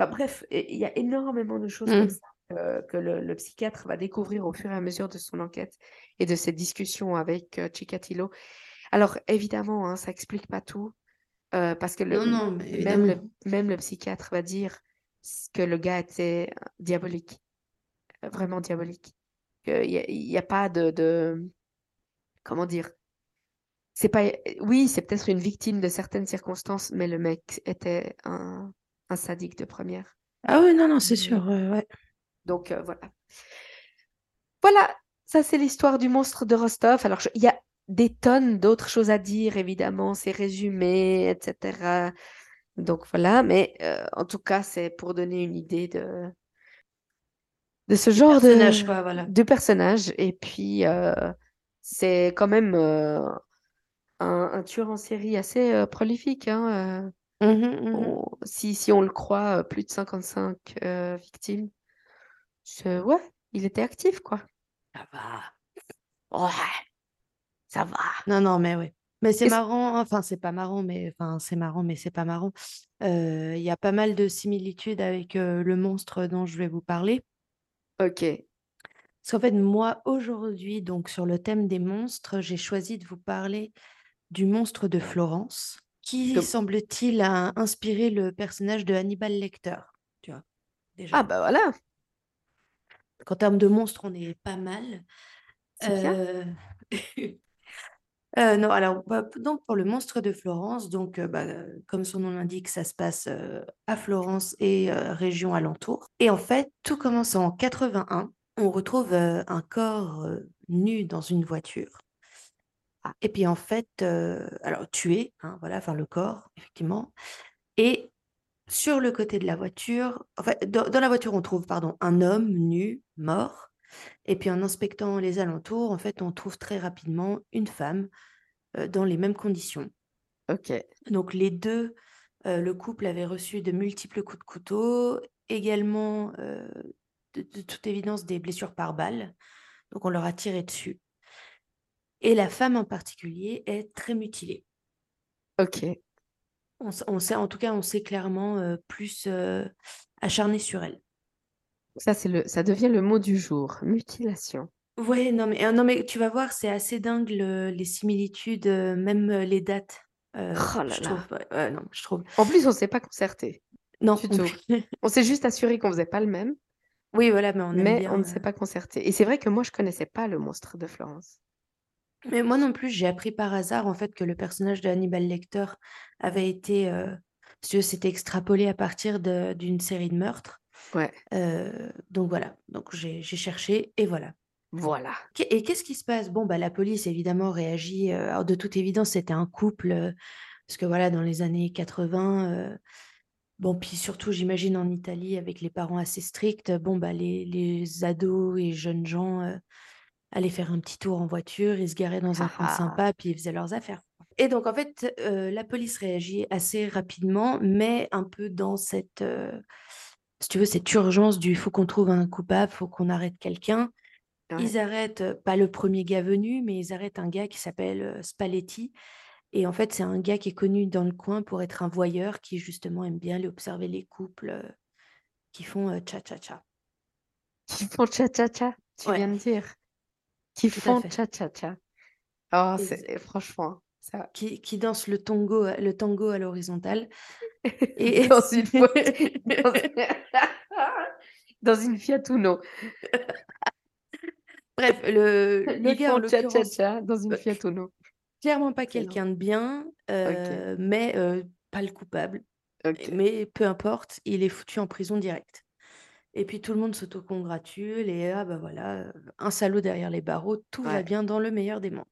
Enfin, bref, il y a énormément de choses comme Mm. ça euh, que le, le psychiatre va découvrir au fur et à mesure de son enquête et de ses discussions avec euh, Chikatilo. Alors évidemment, hein, ça explique pas tout euh, parce que le, Non, non, mais même, le, évidemment. même le psychiatre va dire que le gars était euh, diabolique, vraiment diabolique. Il n'y a pas de, de- Comment dire? C'est pas... Oui, c'est peut-être une victime de certaines circonstances, mais le mec était un, un sadique de première. Ah ouais, non, non, c'est sûr. euh, ouais. Donc euh, voilà. Voilà, ça c'est l'histoire du monstre de Rostov. Alors il y a des tonnes d'autres choses à dire, évidemment, c'est résumé, etc. Donc voilà, mais euh, en tout cas, c'est pour donner une idée de, de ce genre Personnage, de, quoi, voilà. de personnage. Et puis, euh, c'est quand même un, un tueur en série assez prolifique. hein, mhm. on- si, si on le croit, euh, plus de 55 euh, victimes. Ouais, il était actif, quoi. Ça va. Ouais, ça va. Non, non, mais ouais. Mais c'est Est-ce- marrant, enfin, c'est pas marrant, mais enfin, c'est marrant, mais c'est pas marrant. Euh, Il y a pas mal de similitudes avec euh, le monstre dont je vais vous parler. Ok. Parce qu'en fait, moi, aujourd'hui, donc sur le thème des monstres, j'ai choisi de vous parler du monstre de Florence, qui, Le- semble-t-il, a inspiré le personnage de Hannibal Lecter. Tu vois, déjà? Ah bah voilà, En termes de monstres, on est pas mal. Euh, euh, non, alors, bah, donc pour le monstre de Florence, donc, euh, bah, comme son nom l'indique, ça se passe à Florence et région alentour. Et en fait, tout commence en 81. on retrouve, un corps, nu dans une voiture. Ah. Et puis en fait, heu, alors tué, hein, voilà, enfin le corps effectivement et sur le côté de la voiture, en fait, dans dans la voiture, on trouve, pardon, un homme nu, mort et puis en inspectant les alentours, en fait, on trouve très rapidement une femme, dans les mêmes conditions. OK. Donc les 2, heu, le couple avait reçu de multiples coups de couteau, également, de de toute évidence des blessures par balle, donc on leur a tiré dessus et la femme en particulier est très mutilée. OK. On sait en tout cas, on sait clairement, heu, plus, heu, acharné sur elle. Ça, c'est le ça devient le mot du jour, mutilation. Ouais, non mais, heu, non mais tu vas voir, c'est assez dingue le les similitudes, heu, même, les dates, Oh là je là. non, je trouve. En plus, on s'est pas concerté Non, du on tout. On s'est juste assuré qu'on faisait pas le même, oui, voilà, mais on mais on ne s'est pas concerté et c'est vrai que moi, je connaissais pas le monstre de Florence. Mais moi non plus, j'ai appris par hasard, en fait, que le personnage de Hannibal Lecter avait été, veux, c'était extrapolé à partir d'une série de meurtres, Ouais, heu, donc voilà, donc j'ai cherché et voilà. voilà. Et qu'est-ce qui se passe? Bon, bah, la police évidemment réagit, alors de toute évidence, c'était un couple, heu, parce que voilà, dans les années 80, heu, bon, puis surtout j'imagine en Italie avec les parents assez stricts, bon, bah, les les ados et jeunes gens, allaient faire un petit tour en voiture, ils se garaient dans un coin ah. sympa, puis ils faisaient leurs affaires. Et donc en fait, heu, la police réagit assez rapidement, mais un peu dans cette, heu, si tu veux, cette urgence du: «Faut qu'on trouve un coupable, faut qu'on arrête quelqu'un». Ouais. Ils arrêtent, heu, pas le premier gars venu, mais ils arrêtent un gars qui s'appelle, Spalletti et en fait, c'est un gars qui est connu dans le coin pour être un voyeur qui justement aime bien aller observer les couples, qui font, tcha. Qui font tcha-tcha-tcha, tu Ouais, viens de dire. Qui tout font fait. tcha-tcha-tcha. Oh, c'est franchement, ça qui qui dansent le tango à le tango à l'horizontale et dans une dans dans une Fiat Uno. bref, le le gars en dans une Fiat Uno. clairement pas quelqu'un de bien, heu, mais heu, pas le coupable, mais peu importe, il est foutu en prison direct. Et puis tout le monde s'autocongratule et ah bah voilà, un salaud derrière les barreaux, tout va bien dans le meilleur des mondes.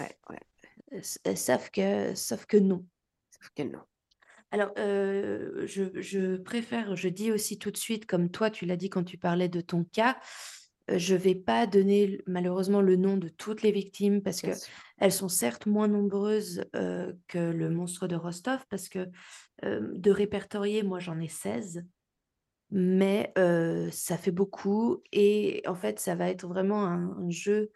ouais, ouais. Sauf que sauf que non. Sauf que non. Alors, je je préfère je dis aussi tout de suite, comme toi tu l'as dit quand tu parlais de ton cas, je vais pas donner malheureusement le nom de toutes les victimes parce Bien que sûr. elles sont certes moins nombreuses, que le monstre de Rostov parce que, de répertoriés, moi j'en ai 16. Mais ça fait beaucoup et en fait, ça va être vraiment un un jeu,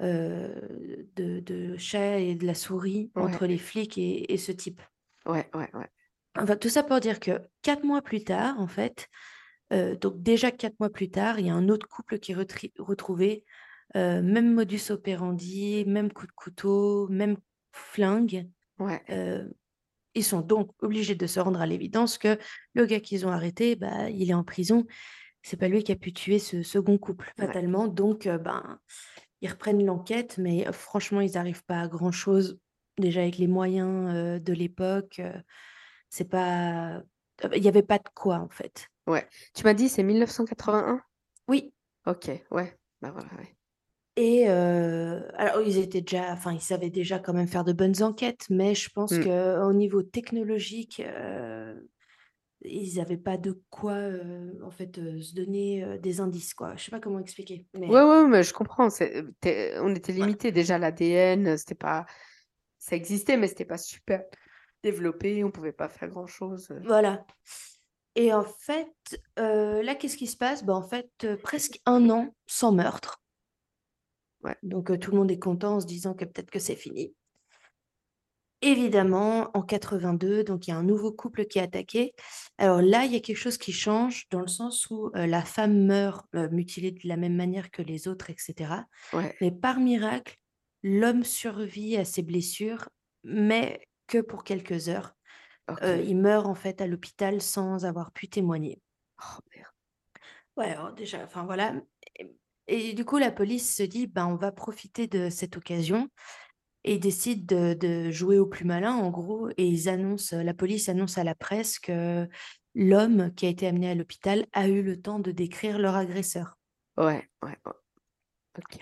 de de chat et de la souris Ouais, entre les flics et et ce type. ouais, ouais, ouais. Enfin, tout ça pour dire que 4 mois plus tard, en fait, donc déjà 4 mois plus tard, il y a un autre couple qui est retrouvé, même modus operandi, même coup de couteau, même flingue, Ouais, ils sont donc obligés de se rendre à l'évidence que le gars qu'ils ont arrêté, bah, il est en prison. C'est pas lui qui a pu tuer ce second couple, ouais. fatalement. Donc, heu, ben, ils reprennent l'enquête, mais euh, franchement, ils arrivent pas à grand-chose. Déjà avec les moyens, heu, de l'époque, c'est pas il y avait pas de quoi, en fait. Ouais. Tu m'as dit c'est 1981? Oui OK, ouais. Bah, voilà, ouais. Et alors ils étaient déjà enfin, ils savaient déjà quand même faire de bonnes enquêtes, mais je pense Mmh. qu'au niveau technologique, Ils avaient pas de quoi, en fait, se donner, des indices, quoi. Je sais pas comment expliquer, Ouais, mais ouais, mais je comprends, c'est, on était ouais, limité déjà l'ADN, c'était pas ça existait, mais c'était pas super développé, on pouvait pas faire grand-chose, voilà et en fait, là, qu'est-ce qui se passe? Bah, en fait, presque un an sans meurtre, Ouais, donc heu, tout le monde est content en se disant que peut-être que c'est fini. Évidemment, en 82, donc il y a un nouveau couple qui est attaqué. Alors là, il y a quelque chose qui change dans le sens où, heu, la femme meurt, heu, mutilée de la même manière que les autres et cetera. ouais, Mais par miracle, l'homme survit à ses blessures, mais que pour quelques heures. Il meurt en fait à l'hôpital sans avoir pu témoigner. Oh merde. Ouais, alors déjà, enfin voilà et du coup la police se dit: «Ben, on va profiter de cette occasion» et ils décident de de jouer au plus malin en gros et ils annoncent, la police annonce à la presse que l'homme qui a été amené à l'hôpital a eu le temps de décrire leur agresseur. Ouais, ouais, ouais. OK.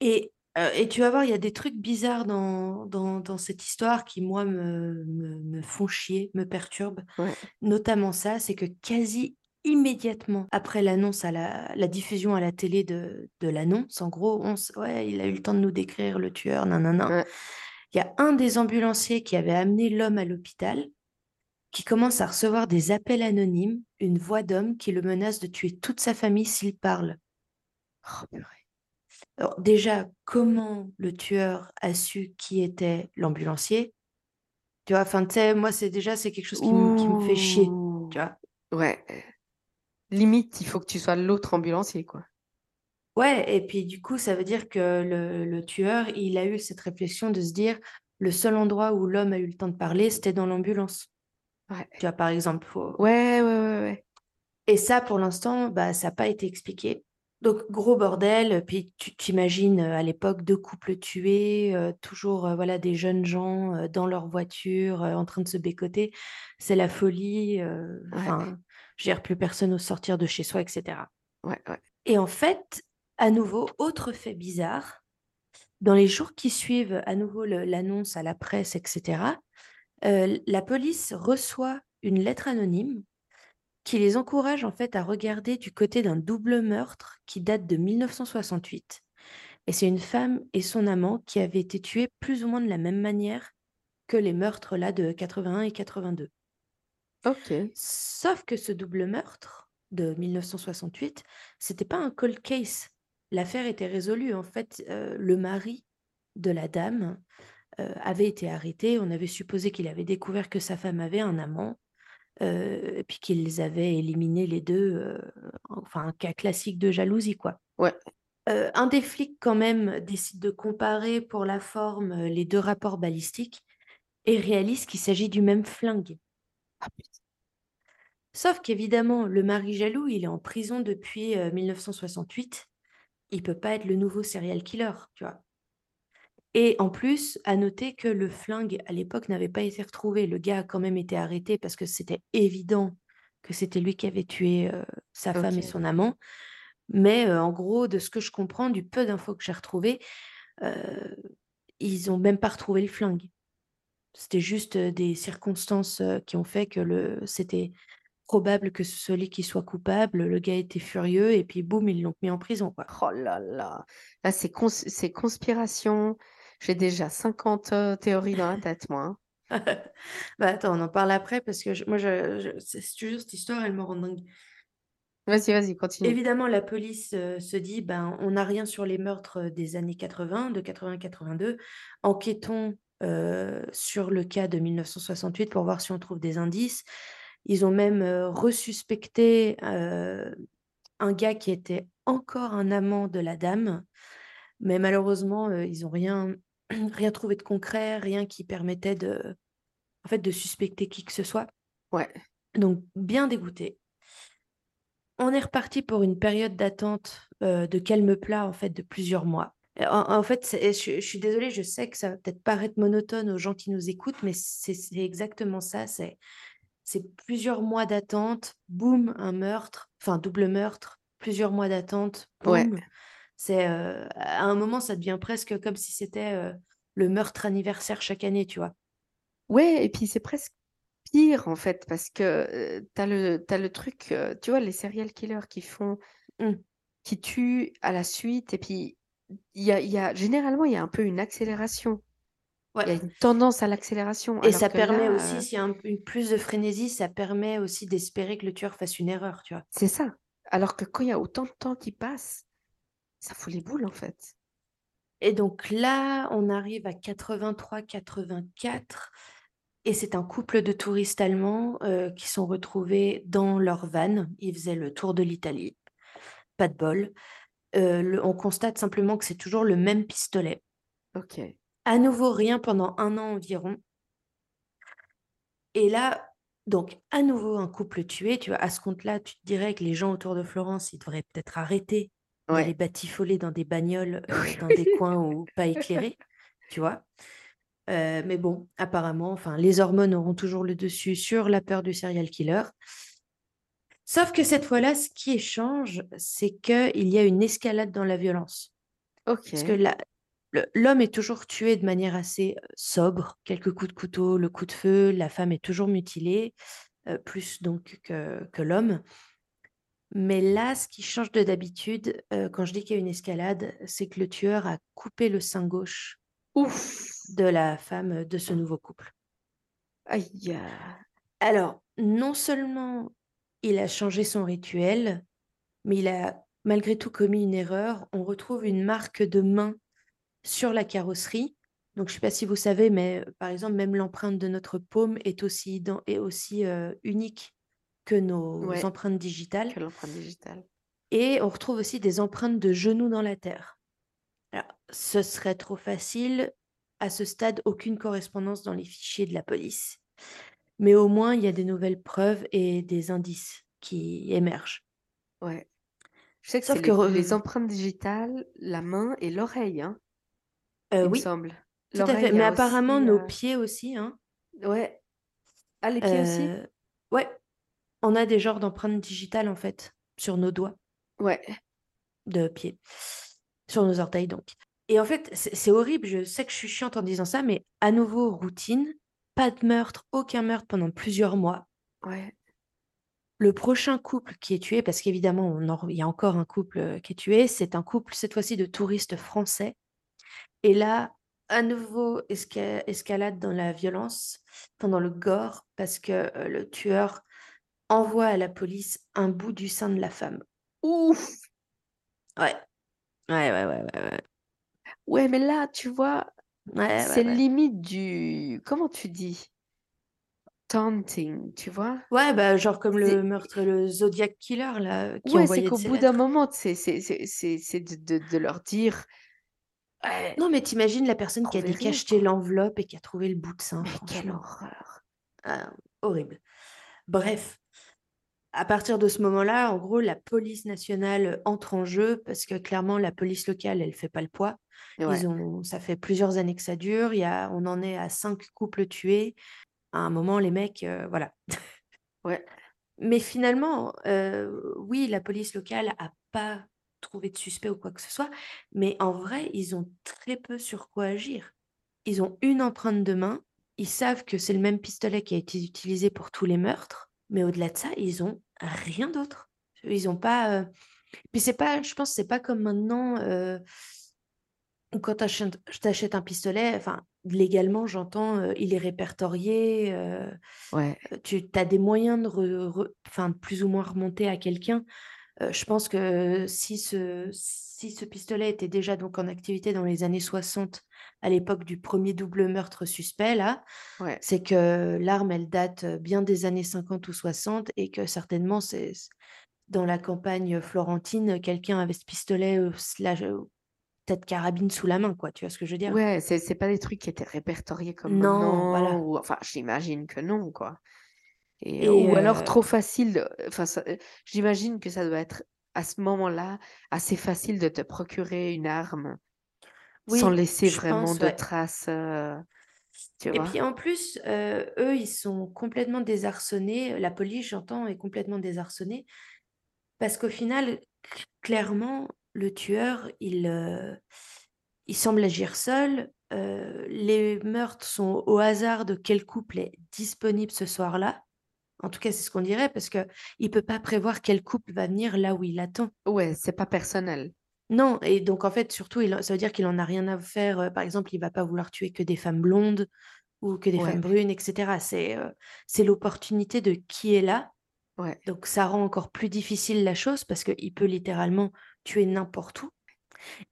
Et euh, et tu vas voir, il y a des trucs bizarres dans, dans, dans cette histoire qui, moi, me, me, me font chier, me perturbent. Ouais. Notamment ça, c'est que quasi immédiatement après l'annonce à la, la diffusion à la télé de, de l'annonce, en gros, on, ouais, il a eu le temps de nous décrire le tueur, nanana. Ouais. Il y a un des ambulanciers qui avait amené l'homme à l'hôpital qui commence à recevoir des appels anonymes, une voix d'homme qui le menace de tuer toute sa famille s'il parle. Oh, purée. Alors déjà, comment le tueur a su qui était l'ambulancier? Tu vois, enfin, tu sais, moi, c'est déjà, c'est quelque chose qui, me- fait chier, tu vois? Ouais. Limite, il faut que tu sois l'autre ambulancier, quoi. Ouais, et puis du coup, ça veut dire que le, le tueur, il a eu cette réflexion de se dire, le seul endroit où l'homme a eu le temps de parler, c'était dans l'ambulance. Ouais. Tu vois, par exemple. faut- Ouais, ouais, ouais, ouais. Et ça, pour l'instant, bah, ça n'a pas été expliqué. Donc, gros bordel. Puis, tu t'imagines euh, à l'époque deux couples tués, euh, toujours euh, voilà, des jeunes gens euh, dans leur voiture en train de se bécoter. C'est la folie. Ouais. Dire, plus personne au sortir de chez soi, etc. Ouais, ouais. Et en fait, à nouveau, autre fait bizarre, dans les jours qui suivent à nouveau l'annonce à la presse, etc., euh, la police reçoit une lettre anonyme qui les encourage en fait à regarder du côté d'un double meurtre qui date de 1968. Et c'est une femme et son amant qui avaient été tués plus ou moins de la même manière que les meurtres là de 81 et 82. Ok. Sauf que ce double meurtre de 1968, c'était pas un cold case. L'affaire était résolue. En fait, euh, le mari de la dame euh, avait été arrêté. On avait supposé qu'il avait découvert que sa femme avait un amant, euh, et puis qu'ils avaient éliminé les deux. enfin, un cas classique de jalousie, quoi. Ouais. Un des flics, quand même, décide de comparer pour la forme les deux rapports balistiques et réalise qu'il s'agit du même flingue. Ah. Sauf qu'évidemment, le mari jaloux, il est en prison depuis euh, 1968. Il peut pas être le nouveau serial killer, tu vois. Et en plus, à noter que le flingue, à l'époque, n'avait pas été retrouvé. Le gars a quand même été arrêté parce que c'était évident que c'était lui qui avait tué euh, sa femme et son amant. Mais euh, en gros, de ce que je comprends, du peu d'infos que j'ai retrouvées, euh, ils ont même pas retrouvé le flingue. C'était juste euh, des circonstances euh, qui ont fait que le c'était probable que ce soit lui qui soit coupable. Le gars était furieux et puis boum, ils l'ont mis en prison, quoi. Oh là là. Là, c'est cons c'est conspiration. J'ai déjà 50 euh, théories dans la tête, moi. hein. Bah attends, on en parle après parce que je- moi, je, je- c'est toujours cette histoire, elle me rend dingue. Vas-y, vas-y, continue. Évidemment, la police euh, se dit, ben, on n'a rien sur les meurtres euh, des années 80, de 80-82. Enquêtons euh, sur le cas de 1968 pour voir si on trouve des indices. Ils ont même resuspecté un gars qui était encore un amant de la dame, mais malheureusement, ils n'ont rien, rien trouvé de concret, rien qui permettait de, en fait, de suspecter qui que ce soit. Ouais. Donc, bien dégoûté. On est reparti pour une période d'attente euh, de calme plat, en fait, de plusieurs mois. En, en fait, je, je suis désolée, je sais que ça va peut-être paraître monotone aux gens qui nous écoutent, mais c'est c'est exactement ça. C'est c'est plusieurs mois d'attente, boum, un meurtre, enfin double meurtre, plusieurs mois d'attente, Ouais. boum. C'est euh, à un moment, ça devient presque comme si c'était euh, le meurtre anniversaire chaque année, tu vois. Ouais, et puis c'est presque pire en fait, parce que euh, t'as le, t'as le truc, tu vois, les serial killers qui font, Mm. qui tuent à la suite, et puis il y a, y a, généralement, il y a un peu une accélération. Il y a une tendance à l'accélération. Et ça permet là, aussi, euh, s'il y a un- une plus de frénésie, ça permet aussi d'espérer que le tueur fasse une erreur, tu vois. c'est ça. Alors que quand il y a autant de temps qui passe, ça fout les boules en fait. Et donc là, on arrive à 83-84 et c'est un couple de touristes allemands euh, qui sont retrouvés dans leur van. Ils faisaient le tour de l'Italie. Pas de bol. Euh, le- on constate simplement que c'est toujours le même pistolet. Ok. À nouveau, rien pendant un an environ. Et là, donc, à nouveau, un couple tué. Tu vois, à ce compte-là, tu te dirais que les gens autour de Florence, ils devraient peut-être arrêter Ouais. batifoler dans des bagnoles, euh, dans des coins où pas éclairés, tu vois. Euh, mais bon, apparemment, enfin, les hormones auront toujours le dessus sur la peur du serial killer. Sauf que cette fois-là, ce qui change, c'est qu'il y a une escalade dans la violence. Parce que la l'homme est toujours tué de manière assez, sobre, quelques coups de couteau, le coup de feu, la femme est toujours mutilée, plus donc que que l'homme. Mais là, ce qui change de d'habitude, quand je dis qu'il y a une escalade, c'est que le tueur a coupé le sein gauche Ouf! de la femme, de ce nouveau couple. Aïe! Alors, non seulement il a changé son rituel, mais il a malgré tout commis une erreur. On retrouve une marque de main sur la carrosserie. Donc, je ne sais pas si vous savez, mais par exemple, même l'empreinte de notre paume est aussi, ident- est aussi euh, unique que nos Ouais, empreintes digitales. que l'empreinte digitale. Et on retrouve aussi des empreintes de genoux dans la terre. Alors, ce serait trop facile. À ce stade, aucune correspondance dans les fichiers de la police. Mais au moins, il y a des nouvelles preuves et des indices qui émergent. Ouais. Je sais que Sauf que, les les re- empreintes digitales, la main et l'oreille, hein, euh, il me oui, semble. tout à fait. Mais apparemment, aussi, nos pieds aussi, hein. ouais. Ah, les pieds aussi? Euh, ouais, on a des genres d'empreintes digitales en fait sur nos doigts Ouais. de pied, sur nos orteils donc. Et en fait, c'est horrible. Je sais que je suis chiante en disant ça, mais à nouveau routine, pas de meurtre, aucun meurtre pendant plusieurs mois. Ouais. Le prochain couple qui est tué, parce qu'évidemment, il y a encore un couple euh, qui est tué, c'est un couple cette fois-ci de touristes français. Et là, à nouveau, esca- escalade dans la violence, dans le gore, parce que euh, le tueur envoie à la police un bout du sein de la femme. Ouf! Ouais, ouais, ouais, ouais, ouais, ouais. Ouais, mais là, tu vois, Ouais, c'est ouais, limite du comment tu dis? Taunting, tu vois? Ouais, bah, genre comme le meurtre, le Zodiac Killer, là, qui ouais, c'est qu'au bout d'un moment, c'est de leur dire: «Ouais, Non, mais t'imagines la personne qui a décacheté quoi». l'enveloppe et qui a trouvé le bout de sein, Mais quelle horreur! Ah, horrible. Bref, à partir de ce moment-là, en gros, la police nationale entre en jeu parce que clairement, la police locale, elle fait pas le poids. Ouais, Ils ont, ça fait plusieurs années que ça dure. Il y a, on en est à cinq couples tués. À un moment, les mecs, euh, voilà. ouais, Mais finalement, euh, oui, la police locale a pas trouvé de suspect ou quoi que ce soit, mais en vrai, ils ont très peu sur quoi agir. Ils ont une empreinte de main, ils savent que c'est le même pistolet qui a été utilisé pour tous les meurtres, mais au-delà de ça, ils ont rien d'autre. Ils ont pas. euh, Puis c'est pas, je pense, que c'est pas comme maintenant. euh, quand t'achètes- je t'achète un pistolet, enfin, légalement, j'entends, euh, il est répertorié, euh, ouais, euh, tu as des moyens de re- re- enfin, de plus ou moins remonter à quelqu'un. Euh, je pense que si ce, si ce pistolet était déjà donc en activité dans les années 60, à l'époque du premier double meurtre suspect, là, ouais. c'est que l'arme, elle date bien des années 50 ou 60 et que certainement, c'est dans la campagne florentine, quelqu'un avait ce pistolet, euh, slash, euh, peut-être carabine sous la main, quoi. Tu vois ce que je veux dire? Ouais, c'est c'est pas des trucs qui étaient répertoriés comme Non, maintenant voilà. ou enfin, j'imagine que non, quoi et Et ou alors euh, trop facile enfin heu, j'imagine que ça doit être à ce moment-là assez facile de te procurer une arme sans laisser vraiment pense, de ouais. traces, heu, tu Et vois? puis en plus, euh, eux, ils sont complètement désarçonnés. La police, j'entends, est complètement désarçonnée parce qu'au final, cl- clairement, le tueur, il, euh, il semble agir seul. Euh, les meurtres sont au hasard de quel couple est disponible ce soir-là. En tout cas, c'est ce qu'on dirait parce que il peut pas prévoir quel couple va venir là où il attend. Ouais, c'est pas personnel. Non, et donc en fait, surtout, il, ça veut dire qu'il en a rien à faire. euh, Par exemple, il va pas vouloir tuer que des femmes blondes ou que des Ouais, femmes brunes, etc. C'est euh, c'est l'opportunité de qui est là. ouais. Donc ça rend encore plus difficile la chose parce qu'il peut littéralement tuer n'importe où.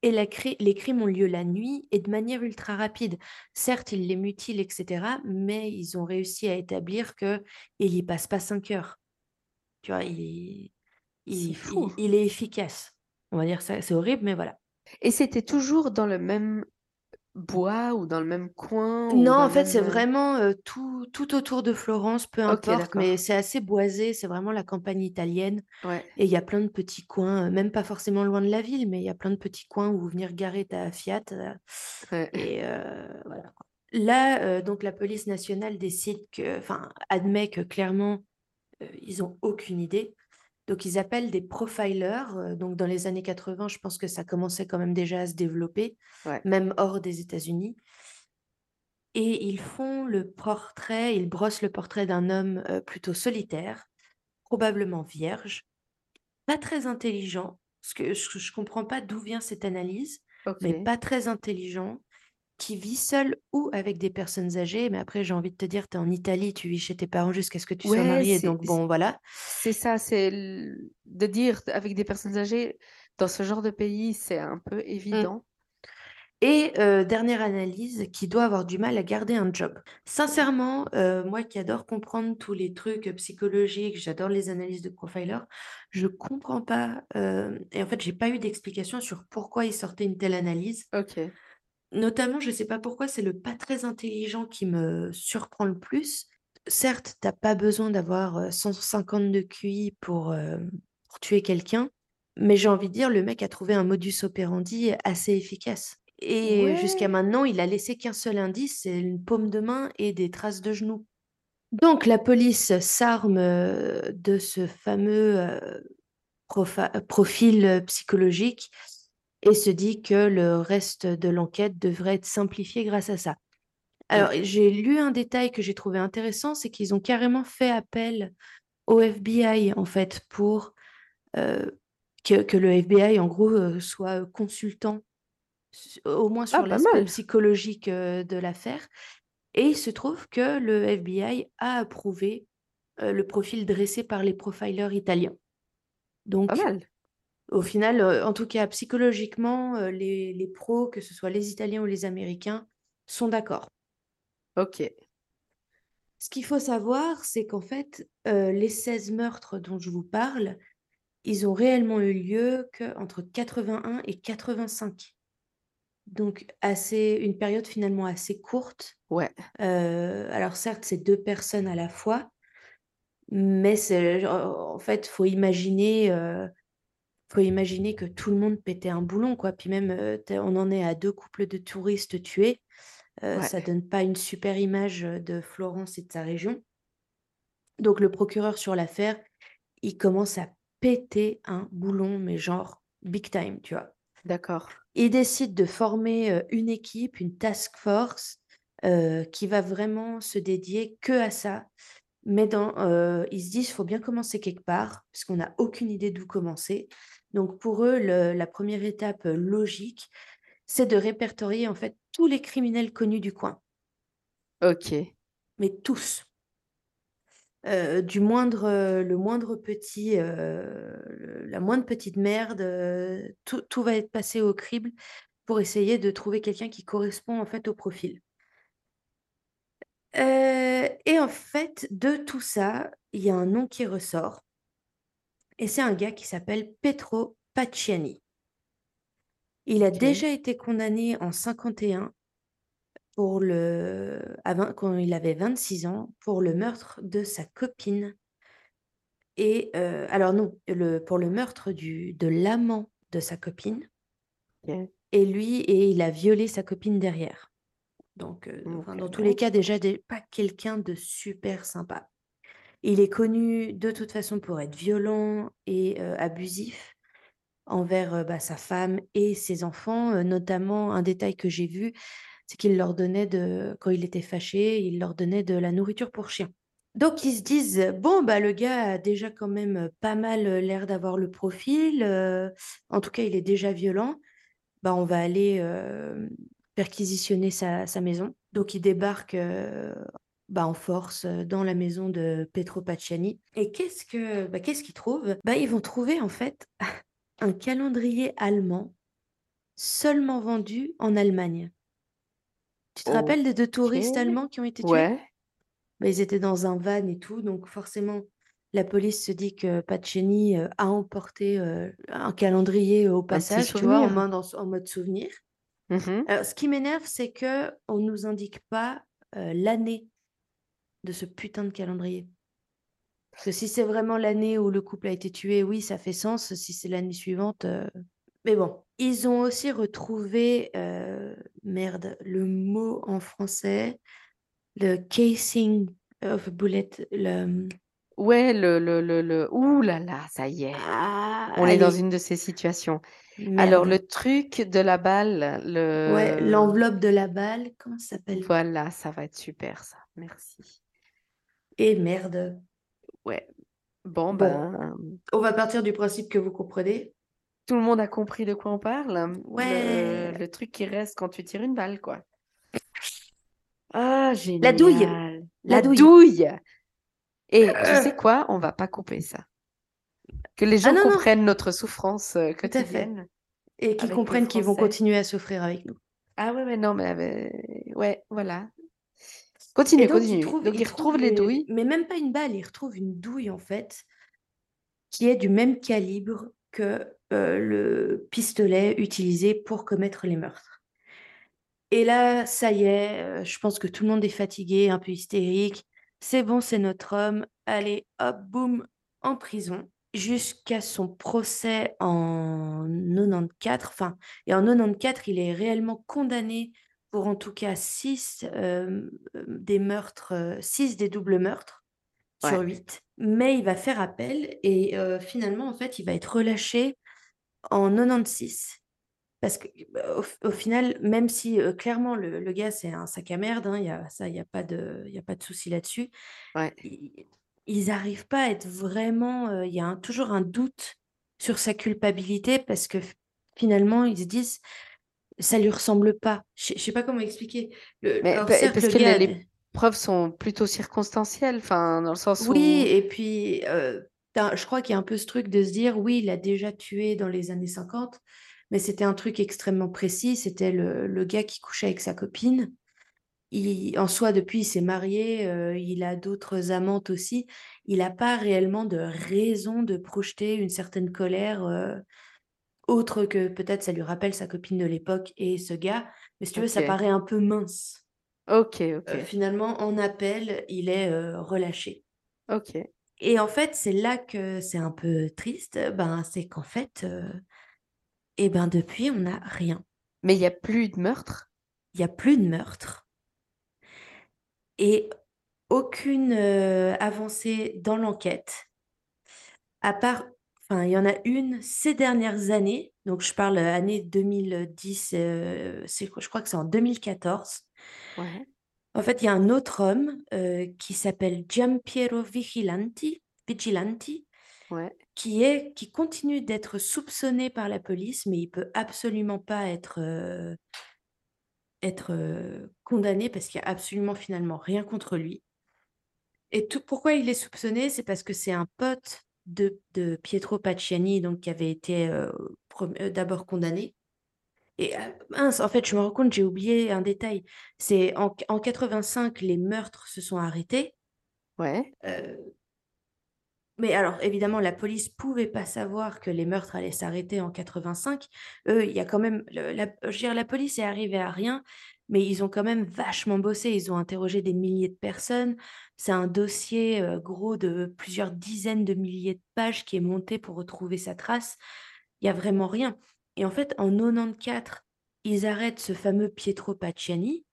Et la cri- les crimes ont lieu la nuit et de manière ultra rapide. Certes, ils les mutilent, etc. Mais ils ont réussi à établir que il y passe pas cinq heures. Tu vois, il, il, fou il- il est efficace. On va dire ça, c'est horrible, mais voilà. et c'était toujours dans le même bois ou dans le même coin Non, en fait, c'est même, heu vraiment euh, tout, tout autour de Florence, peu importe, mais c'est assez boisé, c'est vraiment la campagne italienne. Ouais, Et il y a plein de petits coins, euh, même pas forcément loin de la ville, mais il y a plein de petits coins où venir garer ta Fiat. euh, ouais, et euh, voilà. Là, euh, donc la police nationale décide que, enfin, admet que clairement, euh, ils ont aucune idée. Donc, ils appellent des profilers. euh, Donc, dans les années 80, je pense que ça commençait quand même déjà à se développer, Ouais. même hors des États-Unis. Et ils font le portrait, ils brossent le portrait d'un homme euh, plutôt solitaire, probablement vierge, pas très intelligent, parce que je, je comprends pas d'où vient cette analyse, mais pas très intelligent, qui vit seul ou avec des personnes âgées. Mais après, j'ai envie de te dire, tu es en Italie, tu vis chez tes parents jusqu'à ce que tu sois Ouais, marié. c'est Donc, bon, voilà. c'est ça, c'est de dire avec des personnes âgées dans ce genre de pays, c'est un peu Mm. évident. Et euh, dernière analyse, qui doit avoir du mal à garder un job. Sincèrement, euh, moi qui adore comprendre tous les trucs psychologiques, j'adore les analyses de profiler, je comprends pas. euh, et en fait, j'ai pas eu d'explication sur pourquoi ils sortaient une telle analyse. Ok. Notamment, je sais pas pourquoi, c'est le pas très intelligent qui me surprend le plus. Certes, t'as pas besoin d'avoir euh, 150 de QI pour, euh, pour tuer quelqu'un, mais j'ai envie de dire, le mec a trouvé un modus operandi assez efficace. Et jusqu'à maintenant, il a laissé qu'un seul indice, c'est une paume de main et des traces de genoux. Donc la police s'arme de ce fameux euh, profil psychologique et se dit que le reste de l'enquête devrait être simplifié grâce à ça. Alors, j'ai lu un détail que j'ai trouvé intéressant, c'est qu'ils ont carrément fait appel au FBI, en fait, pour euh, que, que le FBI, en gros, euh, soit consultant, au moins Ah, sur pas l'aspect psychologique euh, de l'affaire. Et il se trouve que le FBI a approuvé le profil dressé par les profilers italiens. Pas Donc, mal. Au final, euh, en tout cas, psychologiquement, euh, les, les pros, que ce soit les Italiens ou les Américains, sont d'accord. Ok. Ce qu'il faut savoir, c'est qu'en fait, euh, les 16 meurtres dont je vous parle, ils ont réellement eu lieu qu'entre 81 et 85. Donc, assez, une période finalement assez courte. Ouais. Euh, alors, certes, c'est deux personnes à la fois, mais c'est, en fait, faut imaginer, euh, faut imaginer que tout le monde pétait un boulon, quoi. Puis même, euh, on en est à deux couples de touristes tués. Euh, Ouais. ça donne pas une super image de Florence et de sa région. Donc, le procureur sur l'affaire, il commence à péter un boulon, mais genre big time, tu vois. D'accord. Il décide de former une équipe, une task force, euh, qui va vraiment se dédier que à ça. Mais dans, euh, ils se disent, il faut bien commencer quelque part, parce qu'on n'a aucune idée d'où commencer. Donc pour eux, le- la première étape euh, logique, c'est de répertorier en fait tous les criminels connus du coin, Ok. mais tous. Euh, du moindre, euh, le moindre petit, euh, la moindre petite merde, tout, tout va être passé au crible pour essayer de trouver quelqu'un qui correspond en fait au profil. Euh, et en fait, de tout ça, il y a un nom qui ressort. Et c'est un gars qui s'appelle Petro Pacciani. Il a déjà été condamné en 51 pour le, à 20 quand il avait 26 ans pour le meurtre de sa copine. Et euh, alors non, le, pour le meurtre du, de l'amant de sa copine. Et lui, et il a violé sa copine derrière. Donc, euh, dans tous les cas, déjà, des- pas quelqu'un de super sympa. Il est connu de toute façon pour être violent et euh, abusif envers euh, bah, sa femme et ses enfants. Euh, notamment, un détail que j'ai vu, c'est qu'il leur donnait de, quand il était fâché, il leur donnait de la nourriture pour chien. Donc ils se disent, bon, bah, le gars a déjà quand même pas mal l'air d'avoir le profil, en tout cas il est déjà violent, bah, on va aller perquisitionner sa, maison. Donc ils débarquent euh, bah, en force dans la maison de Petro Pacciani. Et qu'est-ce que, bah, qu'est-ce qu'ils trouvent? Bah, Ils vont trouver en fait un calendrier allemand seulement vendu en Allemagne. Tu te rappelles des deux touristes allemands qui ont été tués? Ouais. Bah, Ils étaient dans un van et tout, donc forcément, la police se dit que Pacciani euh, a emporté euh, un calendrier au passage, tu vois, en mode, en, en mode souvenir. Alors, ce qui m'énerve, c'est que on nous indique pas euh, l'année de ce putain de calendrier. Parce que si c'est vraiment l'année où le couple a été tué, oui, ça fait sens. Si c'est l'année suivante, euh, mais bon. Ils ont aussi retrouvé, euh, merde, le mot en français, le casing of a bullet, le, Ouais, le le le le ouh là là, ça y est, Ah, on est dans une de ces situations. Alors le truc de la balle, Ouais, le l'enveloppe de la balle, comment ça s'appelle? voilà, ça va être super ça, merci. Et merde. Ouais, bon ben, on va partir du principe que vous comprenez. tout le monde a compris de quoi on parle? Le Ouais. le truc qui reste quand tu tires une balle, quoi. Ah La douille, génial! la La douille. douille! Et tu sais quoi? On va pas couper ça. Que les Ah gens non. comprennent notre souffrance, à fait. quotidienne Et qu'ils comprennent qu'ils vont continuer à souffrir avec nous. Ah ouais, ouais, non, mais mais ouais, voilà. Continue, donc il continue. trouve Donc il il trouve retrouve les les douilles? mais même pas une balle, il retrouve une douille en fait qui est du même calibre que, heu, le pistolet utilisé pour commettre les meurtres. Et là, ça y est, heu, je pense que tout le monde est fatigué, un peu hystérique. C'est bon, c'est notre homme. Allez, hop, boum, en prison jusqu'à son procès en 94. Enfin et en 94, il est réellement condamné pour en tout cas 6, hem, des meurtres, heu, 6 des doubles meurtres sur. 8. Mais il va faire appel et finalement, en fait, il va être relâché en 96. Parce que, bah, au final, même si, clairement le le gars c'est un sac à merde, hein, il y a ça, il y a pas de il y a pas de souci là-dessus. Ouais. Ils arrivent pas à être vraiment, il y a un toujours un doute sur sa culpabilité parce que finalement ils se disent: «Ça lui ressemble pas». Je sais je sais pas comment expliquer. Le Mais parce que les preuves sont plutôt circonstancielles, enfin dans le sens Oui où et puis, as je crois qu'il y a un peu ce truc de se dire: «Oui, il a déjà tué dans les années 50», mais c'était un truc extrêmement précis. C'était le le gars qui couchait avec sa copine. Il en soi, depuis, il s'est marié, heu, il a d'autres amantes aussi. Il a pas réellement de raison de projeter une certaine colère, heu, autre que peut-être ça lui rappelle sa copine de l'époque et ce gars. Mais si tu veux, ça paraît un peu mince. OK, OK. finalement, en appel, il est, heu, relâché. OK. Et en fait, c'est là que c'est un peu triste, ben, c'est qu'en fait, heu et ben, depuis, on n'a rien. Mais il y a plus de meurtre? Il y a plus de meurtre. Et aucune, heu, avancée dans l'enquête. À part enfin, il y en a une ces dernières années, donc je parle, heu, années 2010, heu, c'est je crois que c'est en 2014. Ouais. En fait, il y a un autre homme, heu, qui s'appelle Giampiero Vigilanti Vigilanti, Ouais. qui est qui continue d'être soupçonné par la police, mais il peut absolument pas être, heu être, condamné parce qu'il y a absolument finalement rien contre lui. Et tout pourquoi il est soupçonné? C'est parce que c'est un pote de de Pietro Pacciani, donc qui avait été, prem heu, d'abord condamné et ah mince, en fait, je me rends compte, j'ai oublié un détail. C'est en en 85, les meurtres se sont arrêtés. Ouais. Heu mais alors évidemment, la police pouvait pas savoir que les meurtres allaient s'arrêter en 85. Eux, il y a quand même le la je veux dire la police est arrivée à rien, mais ils ont quand même vachement bossé. Ils ont interrogé des milliers de personnes. C'est un dossier, heu, gros de plusieurs dizaines de milliers de pages qui est monté pour retrouver sa trace. Il y a vraiment rien et en fait, en 94, ils arrêtent ce fameux Pietro Pacciani,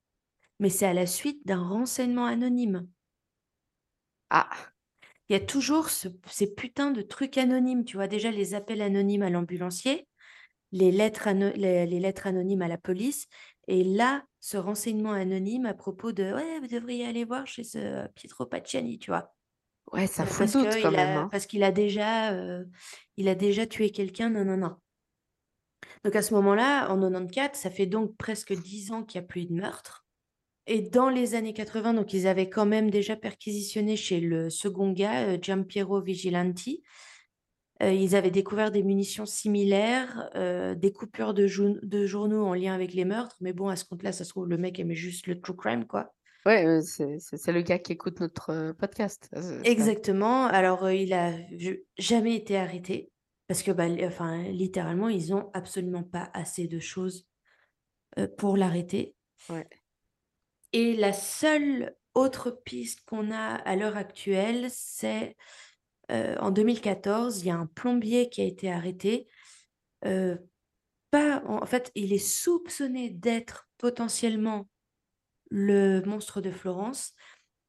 mais c'est à la suite d'un renseignement anonyme. Ah! Il y a toujours ce ces putains de trucs anonymes, tu vois? Déjà les appels anonymes à l'ambulancier, les lettres ano les les lettres anonymes à la police et là, ce renseignement anonyme à propos de: «Ouais, vous devriez aller voir chez ce Pietro Pacciani», tu vois? Ouais, ça Heu, fout doute quand qu'il même, a hein. parce qu'il a déjà, heu, il a déjà tué quelqu'un, non, non, non. Donc à ce moment-là, en 94, ça fait donc presque 10 ans qu'il y a plus eu de meurtre et dans les années 80, donc ils avaient quand même déjà perquisitionné chez le second gars, Giampiero Vigilanti. Heu, ils avaient découvert des munitions similaires, heu, des coupures de journaux en lien avec les meurtres, mais bon, à ce compte-là, ça se trouve, le mec aimait juste le true crime, quoi. Ouais, heu, c'est le gars qui écoute notre, podcast. Exactement. Alors, il a jamais été arrêté parce que, bah, enfin, littéralement, ils ont absolument pas assez de choses, pour l'arrêter Ouais. et la seule autre piste qu'on a à l'heure actuelle, c'est, heu, en 2014, il y a un plombier qui a été arrêté, heu, pas en en fait, il est soupçonné d'être potentiellement le monstre de Florence,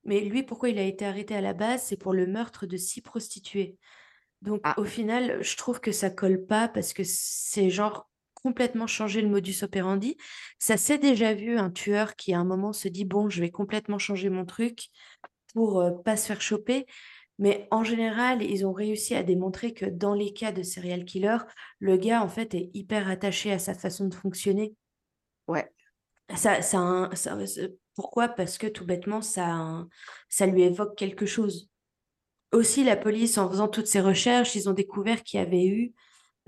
Mais lui, pourquoi il a été arrêté à la base? C'est pour le meurtre de six prostituées. Donc Ah. au final, je trouve que ça colle pas parce que c'est genre complètement changer le modus operandi. Ça s'est déjà vu un tueur qui à un moment se dit: «Bon, je vais complètement changer mon truc pour, heu, pas se faire choper». Mais en général, ils ont réussi à démontrer que dans les cas de serial killer, le gars en fait est hyper attaché à sa façon de fonctionner. Ouais. Ça ça un ça pourquoi? Parce que tout bêtement, ça un ça lui évoque quelque chose. Aussi, la police, en faisant toutes ces recherches, ils ont découvert qu'il y avait eu,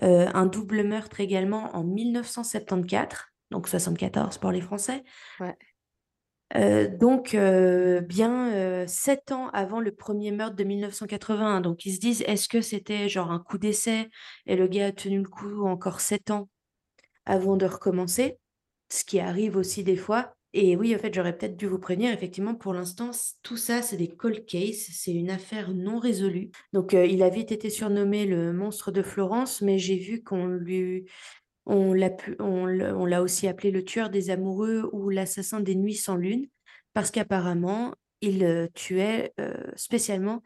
heu, un double meurtre également en 1974, donc 74 pour les Français. Ouais. Heu, donc heu, bien, heu, 7 ans avant le premier meurtre de 1981. Donc ils se disent: «Est-ce que c'était genre un coup d'essai? Et le gars a tenu le coup encore 7 ans avant de recommencer?» ce qui arrive aussi des fois et oui, en fait, j'aurais peut-être dû vous prévenir. Effectivement, pour l'instant, tout ça, c'est des cold cases, c'est une affaire non résolue. Donc il a vite été surnommé le monstre de Florence, mais j'ai vu qu'on lui on l'a pu on le on l'a aussi appelé le tueur des amoureux ou l'assassin des nuits sans lune parce qu'apparemment, il, heu, tuait, heu, spécialement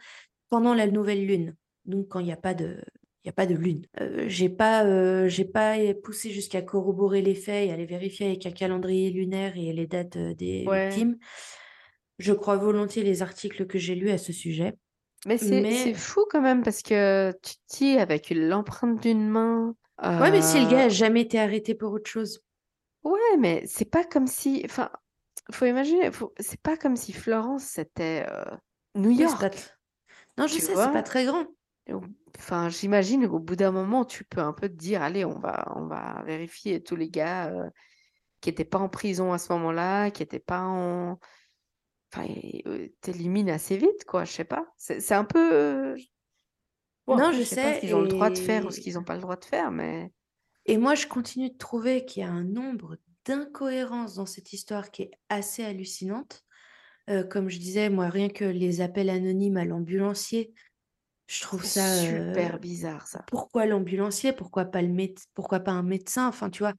pendant la nouvelle lune, donc quand il y a pas de il a pas de lune. Heu, j'ai pas, heu, j'ai pas poussé jusqu'à corroborer les faits et aller vérifier avec un calendrier lunaire et les dates, des Ouais. victimes. Je crois volontiers les articles que j'ai lus à ce sujet, Mais c'est c'est mais fou quand même parce que tu te dis avec l'empreinte d'une main, ouais, mais si le gars a jamais été arrêté pour autre chose. ouais, mais c'est pas comme si enfin, faut imaginer, faut c'est pas comme si Florence c'était, heu, New Oui, pas York, non, je tu sais, c'est pas très grand. Enfin, j'imagine qu'au bout d'un moment, tu peux un peu te dire: «Allez, on va on va vérifier tous les gars, heu, qui étaient pas en prison à ce moment-là, qui étaient pas en» enfin tu assez vite quoi, je sais pas. C'est un peu, bon Non, je je sais pas qu'ils ont le droit de faire ou ce qu'ils ont pas le droit de faire, mais et moi, je continue de trouver qu'il y a un nombre d'incohérences dans cette histoire qui est assez hallucinante. Heu, comme je disais, moi, rien que les appels anonymes à l'ambulancier, je trouve ça, super heu, bizarre ça. pourquoi l'ambulancier? Pourquoi pas le méde pourquoi pas un médecin? Enfin, tu vois?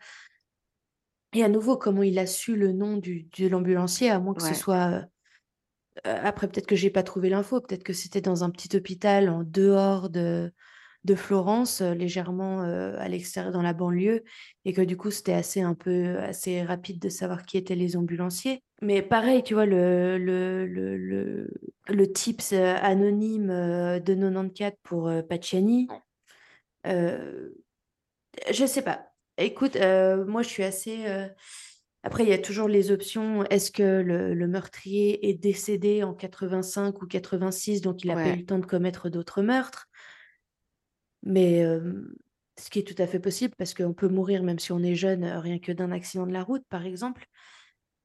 Et à nouveau, comment il a su le nom du de l'ambulancier à moins que ce soit, Heu, après peut-être que j'ai pas trouvé l'info, peut-être que c'était dans un petit hôpital en dehors de de Florence, heu, légèrement, heu, à l'extérieur dans la banlieue et que du coup, c'était assez un peu assez rapide de savoir qui étaient les ambulanciers. Mais pareil, tu vois, le le le le le tips, heu, anonyme, de 94 pour, heu, Pacciani, heu, je sais pas. Écoute, moi je suis assez, après, il y a toujours les options. Est-ce que le le meurtrier est décédé en 85 ou 86, donc il a pas eu le temps de commettre d'autres meurtres? Mais, ce qui est tout à fait possible parce qu'on peut mourir même si on est jeune, heu, rien que d'un accident de la route, par exemple.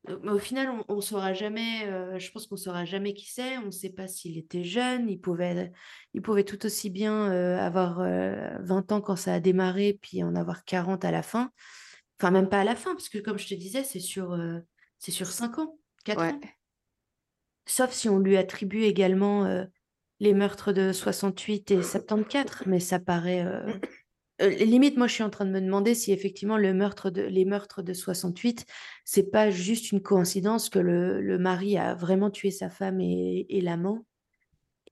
Heu, mais au final, on on saura jamais, heu, je pense qu'on saura jamais qui c'est. On ne sait pas s'il était jeune, il pouvait il pouvait tout aussi bien, avoir, heu, 20 ans quand ça a démarré, puis en avoir 40 à la fin. Enfin, même pas à la fin, parce que comme je te disais, c'est sur, c'est sur 5 ans, quatre Ouais. ans. Sauf si on lui attribue également, heu, les meurtres de 68 et 74, mais ça paraît, heu, limite, moi, je suis en train de me demander si effectivement le meurtre de les meurtres de 68, c'est pas juste une coïncidence que le le mari a vraiment tué sa femme et et l'amant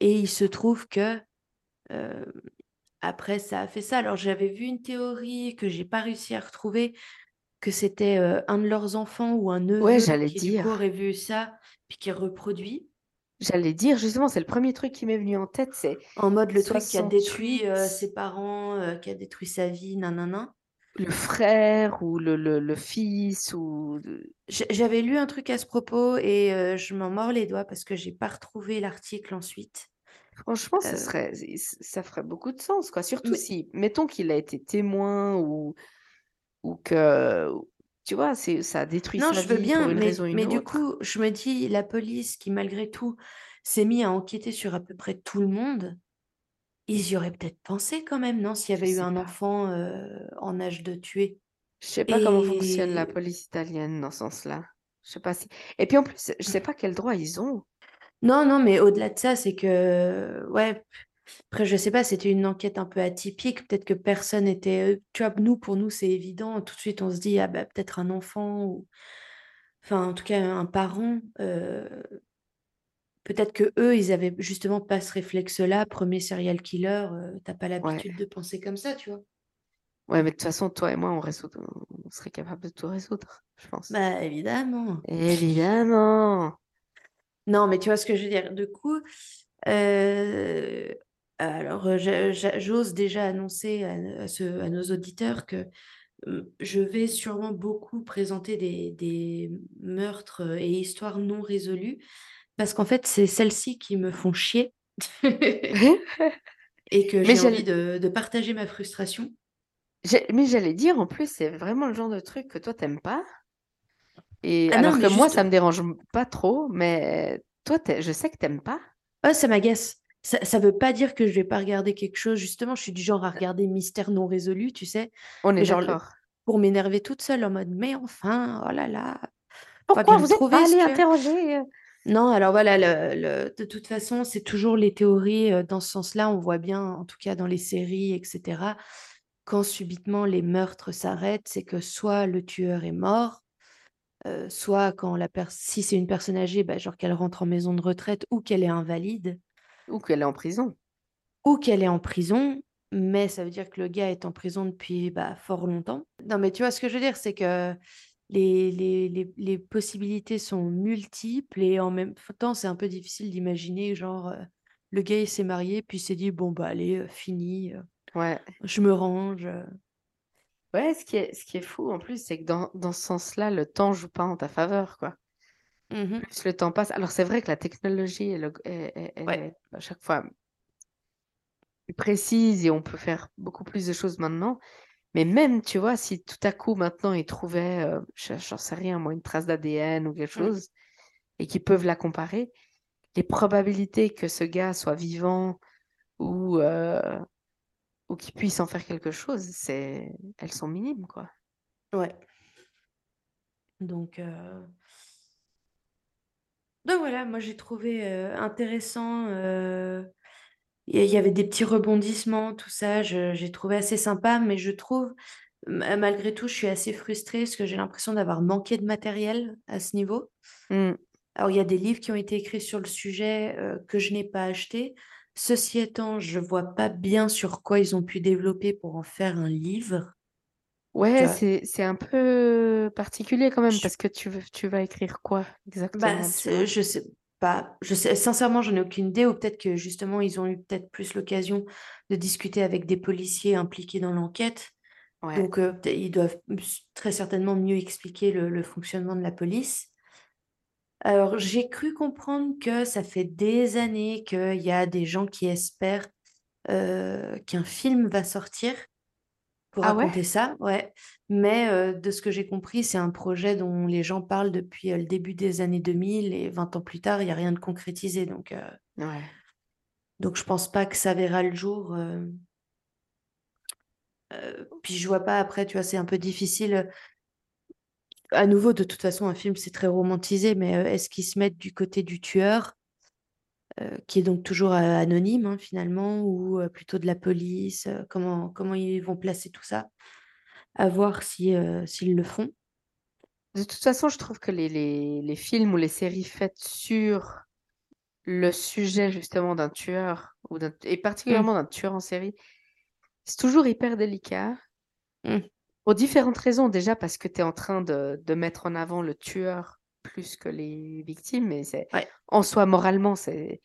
et il se trouve que, après ça a fait ça. Alors j'avais vu une théorie que j'ai pas réussi à retrouver, que c'était, un de leurs enfants ou un Ouais, neveu j'allais qui du coup dire. aurait vu ça, puis qui reproduit. J'allais dire justement, c'est le premier truc qui m'est venu en tête, c'est En mode le truc qui a détruit, 68, heu, ses parents, qui a détruit sa vie, nin. le frère ou le le le fils ou j'avais lu un truc à ce propos et je m'en mords les doigts parce que j'ai pas retrouvé l'article ensuite. Franchement, serait ç ça ferait beaucoup de sens, quoi. Surtout mais si, mettons qu'il a été témoin ou ou que tu vois, c'est ça a détruit non, sa je veux pour bien, raison mais ou une mais du coup, je me dis la police qui malgré tout s'est mis à enquêter sur à peu près tout le monde, ils y auraient peut-être pensé quand même, non? S'il y Je avait eu un pas. enfant, heu, en âge de tuer Je sais pas comment fonctionne la police italienne dans ce sens-là. Je sais pas si et puis en plus, je sais pas quel droit ils ont. Non, non, mais au-delà de ça, c'est que ouais, Après, je sais pas, c'était une enquête un peu atypique. Peut-être que personne était, heu, tu vois? Nous, pour nous, c'est évident. Tout de suite, on se dit: «Ah bah, peut-être un enfant ou» enfin, en tout cas, un parent, heu, peut-être que eux, ils avaient justement pas ce réflexe-là. Premier serial killer, euh, t'as pas Ouais. l'habitude de penser comme ça, tu vois. Ouais, mais de toute façon, toi et moi, on, résout- on serait capable de tout résoudre, je pense. Bah, évidemment. Évidemment. Non, mais tu vois ce que je veux dire. Du coup, euh, alors euh, j'ose déjà annoncer à, à ce- à nos auditeurs que euh, je vais sûrement beaucoup présenter des, des meurtres et histoires non résolues, parce qu'en fait, c'est celles-ci qui me font chier et que j'ai envie de, de partager ma frustration. Mais j'allais dire, en plus, c'est vraiment le genre de truc que toi, t'aimes pas. Et Ah alors que moi, juste- ça me dérange pas trop, mais toi, t'es- je sais que t'aimes pas. Ouais, ça m'agace. Ça, ça veut pas dire que je vais pas regarder quelque chose. Justement, je suis du genre à regarder Mystère non résolu, tu sais. On est genre, d'accord. pour m'énerver toute seule en mode mais enfin, oh là là. Pourquoi vous êtes pas allé interroger euh? Non, alors voilà, le, le- de toute façon, c'est toujours les théories euh, dans ce sens-là. On voit bien, en tout cas dans les séries, etc. Quand subitement les meurtres s'arrêtent, c'est que soit le tueur est mort, euh, soit quand la si c'est une personne âgée, bah, genre qu'elle rentre en maison de retraite ou qu'elle est invalide. ou qu'elle est en prison. ou qu'elle est en prison, mais ça veut dire que le gars est en prison depuis bah, fort longtemps. Non, mais tu vois ce que je veux dire, c'est que les, les, les, les possibilités sont multiples et en même temps, c'est un peu difficile d'imaginer, genre, euh, le gars il s'est marié, puis s'est dit, bon, bah allez, euh, fini, Ouais. je me range. Ouais, ce qui est, ce qui est fou en plus, c'est que dans, dans ce sens-là, le temps joue pas en ta faveur, quoi. Mhm. Plus le temps passe. Alors, c'est vrai que la technologie, est, est- est- Ouais. est à chaque fois plus précise et on peut faire beaucoup plus de choses maintenant. Mais même, tu vois, si tout à coup, maintenant, ils trouvaient, euh, je- j'en sais rien, moi, une trace d'ADN ou quelque chose, et qu'ils peuvent la comparer, les probabilités que ce gars soit vivant ou, euh, ou qu'il puisse en faire quelque chose, c'est, elles sont minimes, quoi. Ouais. Donc, euh, donc voilà, moi j'ai trouvé euh, intéressant. euh, Il y avait des petits rebondissements, tout ça, j'ai trouvé assez sympa, mais je trouve, ma- malgré tout, je suis assez frustrée parce que j'ai l'impression d'avoir manqué de matériel à ce niveau. Mm. Alors, il y a des livres qui ont été écrits sur le sujet euh, que je n'ai pas achetés. Ceci étant, je vois pas bien sur quoi ils ont pu développer pour en faire un livre. Ouais, c'est, c'est un peu particulier quand même, Je- parce que tu, veux- tu vas écrire quoi Bah, exactement, vois? je sais pas. Je sais, sincèrement, j'en ai aucune idée. Ou peut-être que justement, ils ont eu peut-être plus l'occasion de discuter avec des policiers impliqués dans l'enquête. Ouais. Donc, euh, ils doivent très certainement mieux expliquer le, le fonctionnement de la police. Alors, j'ai cru comprendre que ça fait des années qu'il y a des gens qui espèrent euh, qu'un film va sortir pour Ah ouais? raconter ça, ouais. Mais euh, de ce que j'ai compris, c'est un projet dont les gens parlent depuis euh, le début des années 2000 et 20 ans plus tard, il n'y a rien de concrétisé. Donc, euh, Ouais. donc je pense pas que ça verra le jour. euh. Euh, puis je vois pas après, tu vois, c'est un peu difficile. À nouveau, de toute façon, un film, c'est très romantisé, mais euh, est-ce qu'ils se mettent du côté du tueur, euh, qui est donc toujours euh, anonyme hein, finalement, ou euh, plutôt de la police comment, comment ils vont placer tout ça À voir si, s'ils le font? De toute façon, je trouve que les, les, les films ou les séries faites sur le sujet justement d'un tueur, ou d'un- et particulièrement d'un tueur en série, c'est toujours hyper délicat. Mm. Pour différentes raisons. Déjà parce que tu es en train de, de mettre en avant le tueur plus que les victimes, mais c'est Ouais. en soi, moralement, c'est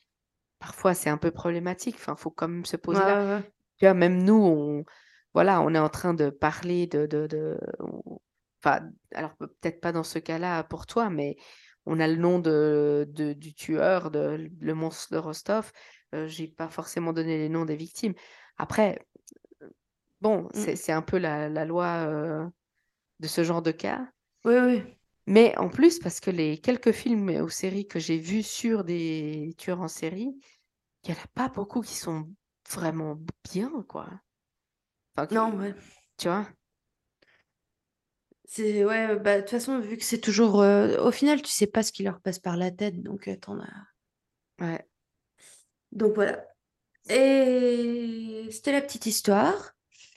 parfois c'est un peu problématique. Enfin, faut quand même se poser Ouais, là. ouais. Tu vois, même nous, on, voilà, on est en train de parler de, de, de- enfin, alors pe- peut-être pas dans ce cas-là pour toi, mais on a le nom de, de- du tueur, de le monstre de Rostov. Euh, j'ai pas forcément donné les noms des victimes. Après, bon, Mm. c'est un peu la, la loi euh, de ce genre de cas. Oui, oui. Mais en plus, parce que les quelques films ou séries que j'ai vus sur des tueurs en série, il n'y en a pas beaucoup qui sont vraiment bien, quoi. Enfin, Non, ouais. tu vois? C'est, ouais, bah, de toute façon, vu que c'est toujours. euh, au final, tu sais pas ce qui leur passe par la tête, donc euh, t'en as. Ouais. Donc voilà. Et c'était la petite histoire.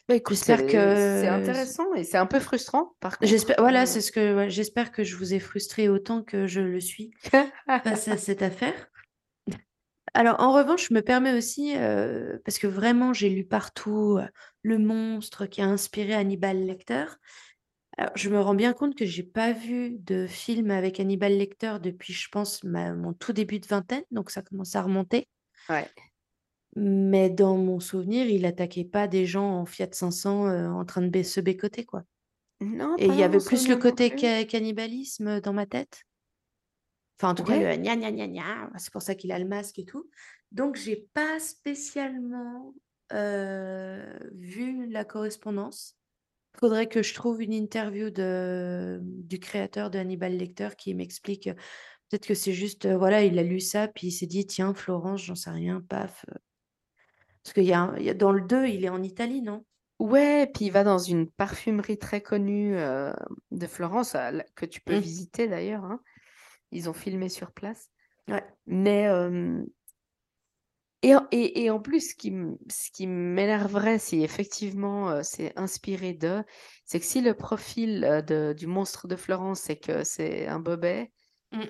Bah, J'espère c'est que- c'est intéressant et c'est un peu frustrant, par. J'espère, voilà, euh, c'est ce que, ouais, j'espère que je vous ai frustré autant que je le suis face à cette affaire. Alors, en revanche, je me permets aussi, euh, parce que vraiment, j'ai lu partout euh, Le monstre qui a inspiré Hannibal Lecter. Alors, je me rends bien compte que j'ai pas vu de film avec Hannibal Lecter depuis, je pense, mon tout début de vingtaine, donc ça commence à remonter. Ouais. Mais dans mon souvenir, il attaquait pas des gens en Fiat 500 euh, en train de se bécoter, quoi. Non, Et il y avait plus le côté ca- cannibalisme dans ma tête. Enfin, en tout cas, le gna gna gna gna, c'est pour ça qu'il a le masque et tout. Donc, j'ai pas spécialement euh, vu la correspondance. Faudrait que je trouve une interview de, du créateur de Hannibal Lecter qui m'explique. Peut-être que c'est juste, euh, voilà, il a lu ça, puis il s'est dit, tiens, Florence, j'en sais rien, paf. Parce qu'il y a, un- il y a- dans le 2, il est en Italie, non? Ouais, puis il va dans une parfumerie très connue euh, de Florence, la- que tu peux Mm. visiter d'ailleurs. hein. Ils ont filmé sur place. Ouais. Mais euh, et, en- et, et en plus, ce qui, m- ce qui m'énerverait si effectivement euh, c'est inspiré de, c'est que si le profil euh, de, du monstre de Florence, c'est que c'est un bobet, Mm.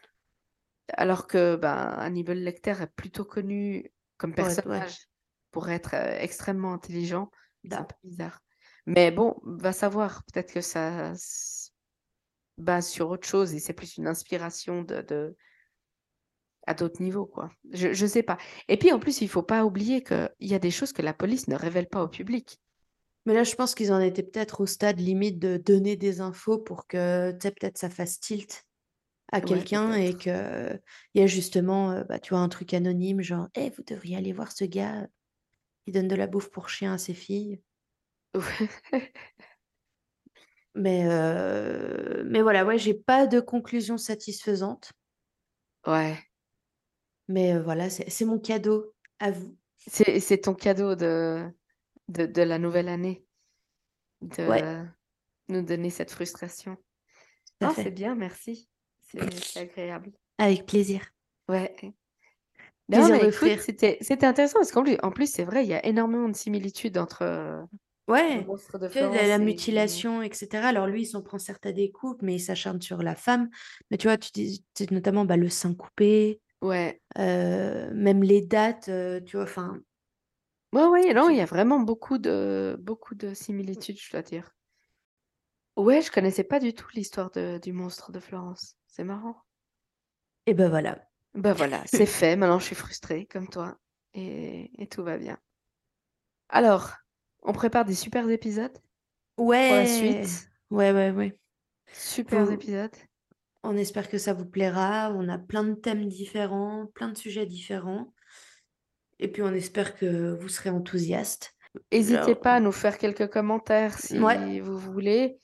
alors que ben, Hannibal Lecter est plutôt connu comme ouais. personnage pour être euh, extrêmement intelligent, c'est un Da. peu bizarre. Mais bon, va savoir, peut-être que ça se base sur autre chose et c'est plus une inspiration de, de- à d'autres niveaux, quoi. Je, je sais pas. Et puis en plus, il faut pas oublier qu'il y a des choses que la police ne révèle pas au public. Mais là, je pense qu'ils en étaient peut-être au stade limite de donner des infos pour que, peut-être ça fasse tilt à Ouais, quelqu'un et que il y a justement, euh, bah, tu vois, un truc anonyme, genre, Eh, vous devriez aller voir ce gars, il donne de la bouffe pour chien à ses filles. Mais, euh, mais voilà, ouais, j'ai pas de conclusion satisfaisante. Ouais. Mais euh, voilà, c'est mon cadeau à vous. C'est, ton cadeau de, de, de la nouvelle année, de Ouais, nous donner cette frustration. Ah, c'est bien, merci. C'est c'est agréable. Avec plaisir. Ouais. C'était intéressant parce qu'en plus, en plus c'est vrai, il y a énormément de similitudes entre euh, le Ouais, de la, Florence la et... mutilation, etc. Alors lui, il s'en prend certes à des coupes, mais il s'acharne sur la femme. Mais tu vois, tu dis notamment bah, le sein coupé, Ouais. euh, même les dates, euh, tu vois, enfin, Ouais, ouais, non, il y a vraiment beaucoup de, beaucoup de similitudes, je dois dire. Ouais, je connaissais pas du tout l'histoire de- du monstre de Florence. C'est marrant. et ben voilà. Ben voilà, c'est fait. Maintenant, je suis frustrée comme toi. Et, et tout va bien. Alors, on prépare des super épisodes pour la Ouais, suite? ouais, ouais, ouais. Super épisodes. On espère que ça vous plaira. On a plein de thèmes différents, plein de sujets différents. Et puis on espère que vous serez enthousiastes. N'hésitez Alors, pas à nous faire quelques commentaires si Ouais. vous voulez.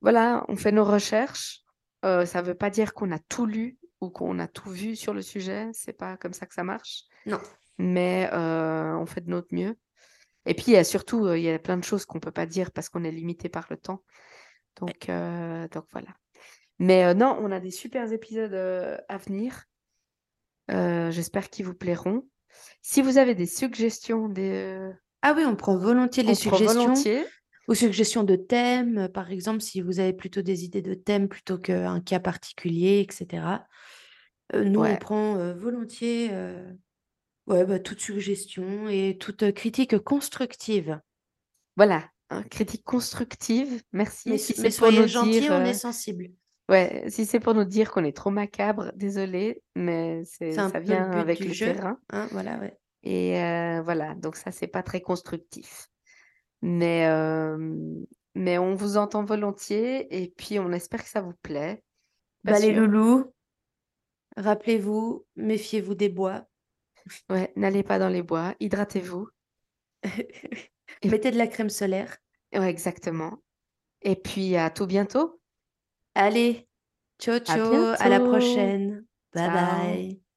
Voilà, on fait nos recherches. Euh, ça ne veut pas dire qu'on a tout lu ou qu'on a tout vu sur le sujet. C'est pas comme ça que ça marche. Non. Mais euh, on fait de notre mieux. Et puis, il y a surtout, euh, il y a plein de choses qu'on ne peut pas dire parce qu'on est limité par le temps. Donc, euh, donc voilà. Mais euh, non, on a des super épisodes à venir. J'espère qu'ils vous plairont. Si vous avez des suggestions, des, Ah oui, on prend volontiers les prend suggestions. volontiers. Ou suggestions de thèmes, euh, par exemple, si vous avez plutôt des idées de thèmes plutôt qu'un cas particulier, etc. Euh, nous, on Ouais. prend euh, volontiers euh, ouais, bah, toute suggestion et toute critique constructive. Voilà, hein, critique constructive, merci. Mais, si c'est pour nous soyez gentils, dire, on est sensible. ouais, si c'est pour nous dire qu'on est trop macabre, désolé, mais c'est ça le vient avec le jeu. terrain. Hein, voilà, ouais. Et voilà, donc ça, c'est pas très constructif. Mais, mais on vous entend volontiers et puis on espère que ça vous plaît. Pas Bah, les sûr. loulous, rappelez-vous, méfiez-vous des bois. Ouais, n'allez pas dans les bois, hydratez-vous. Et- Mettez de la crème solaire. Ouais, exactement. Et puis à tout bientôt. Allez, ciao, ciao, à la prochaine. Bye Ciao. bye.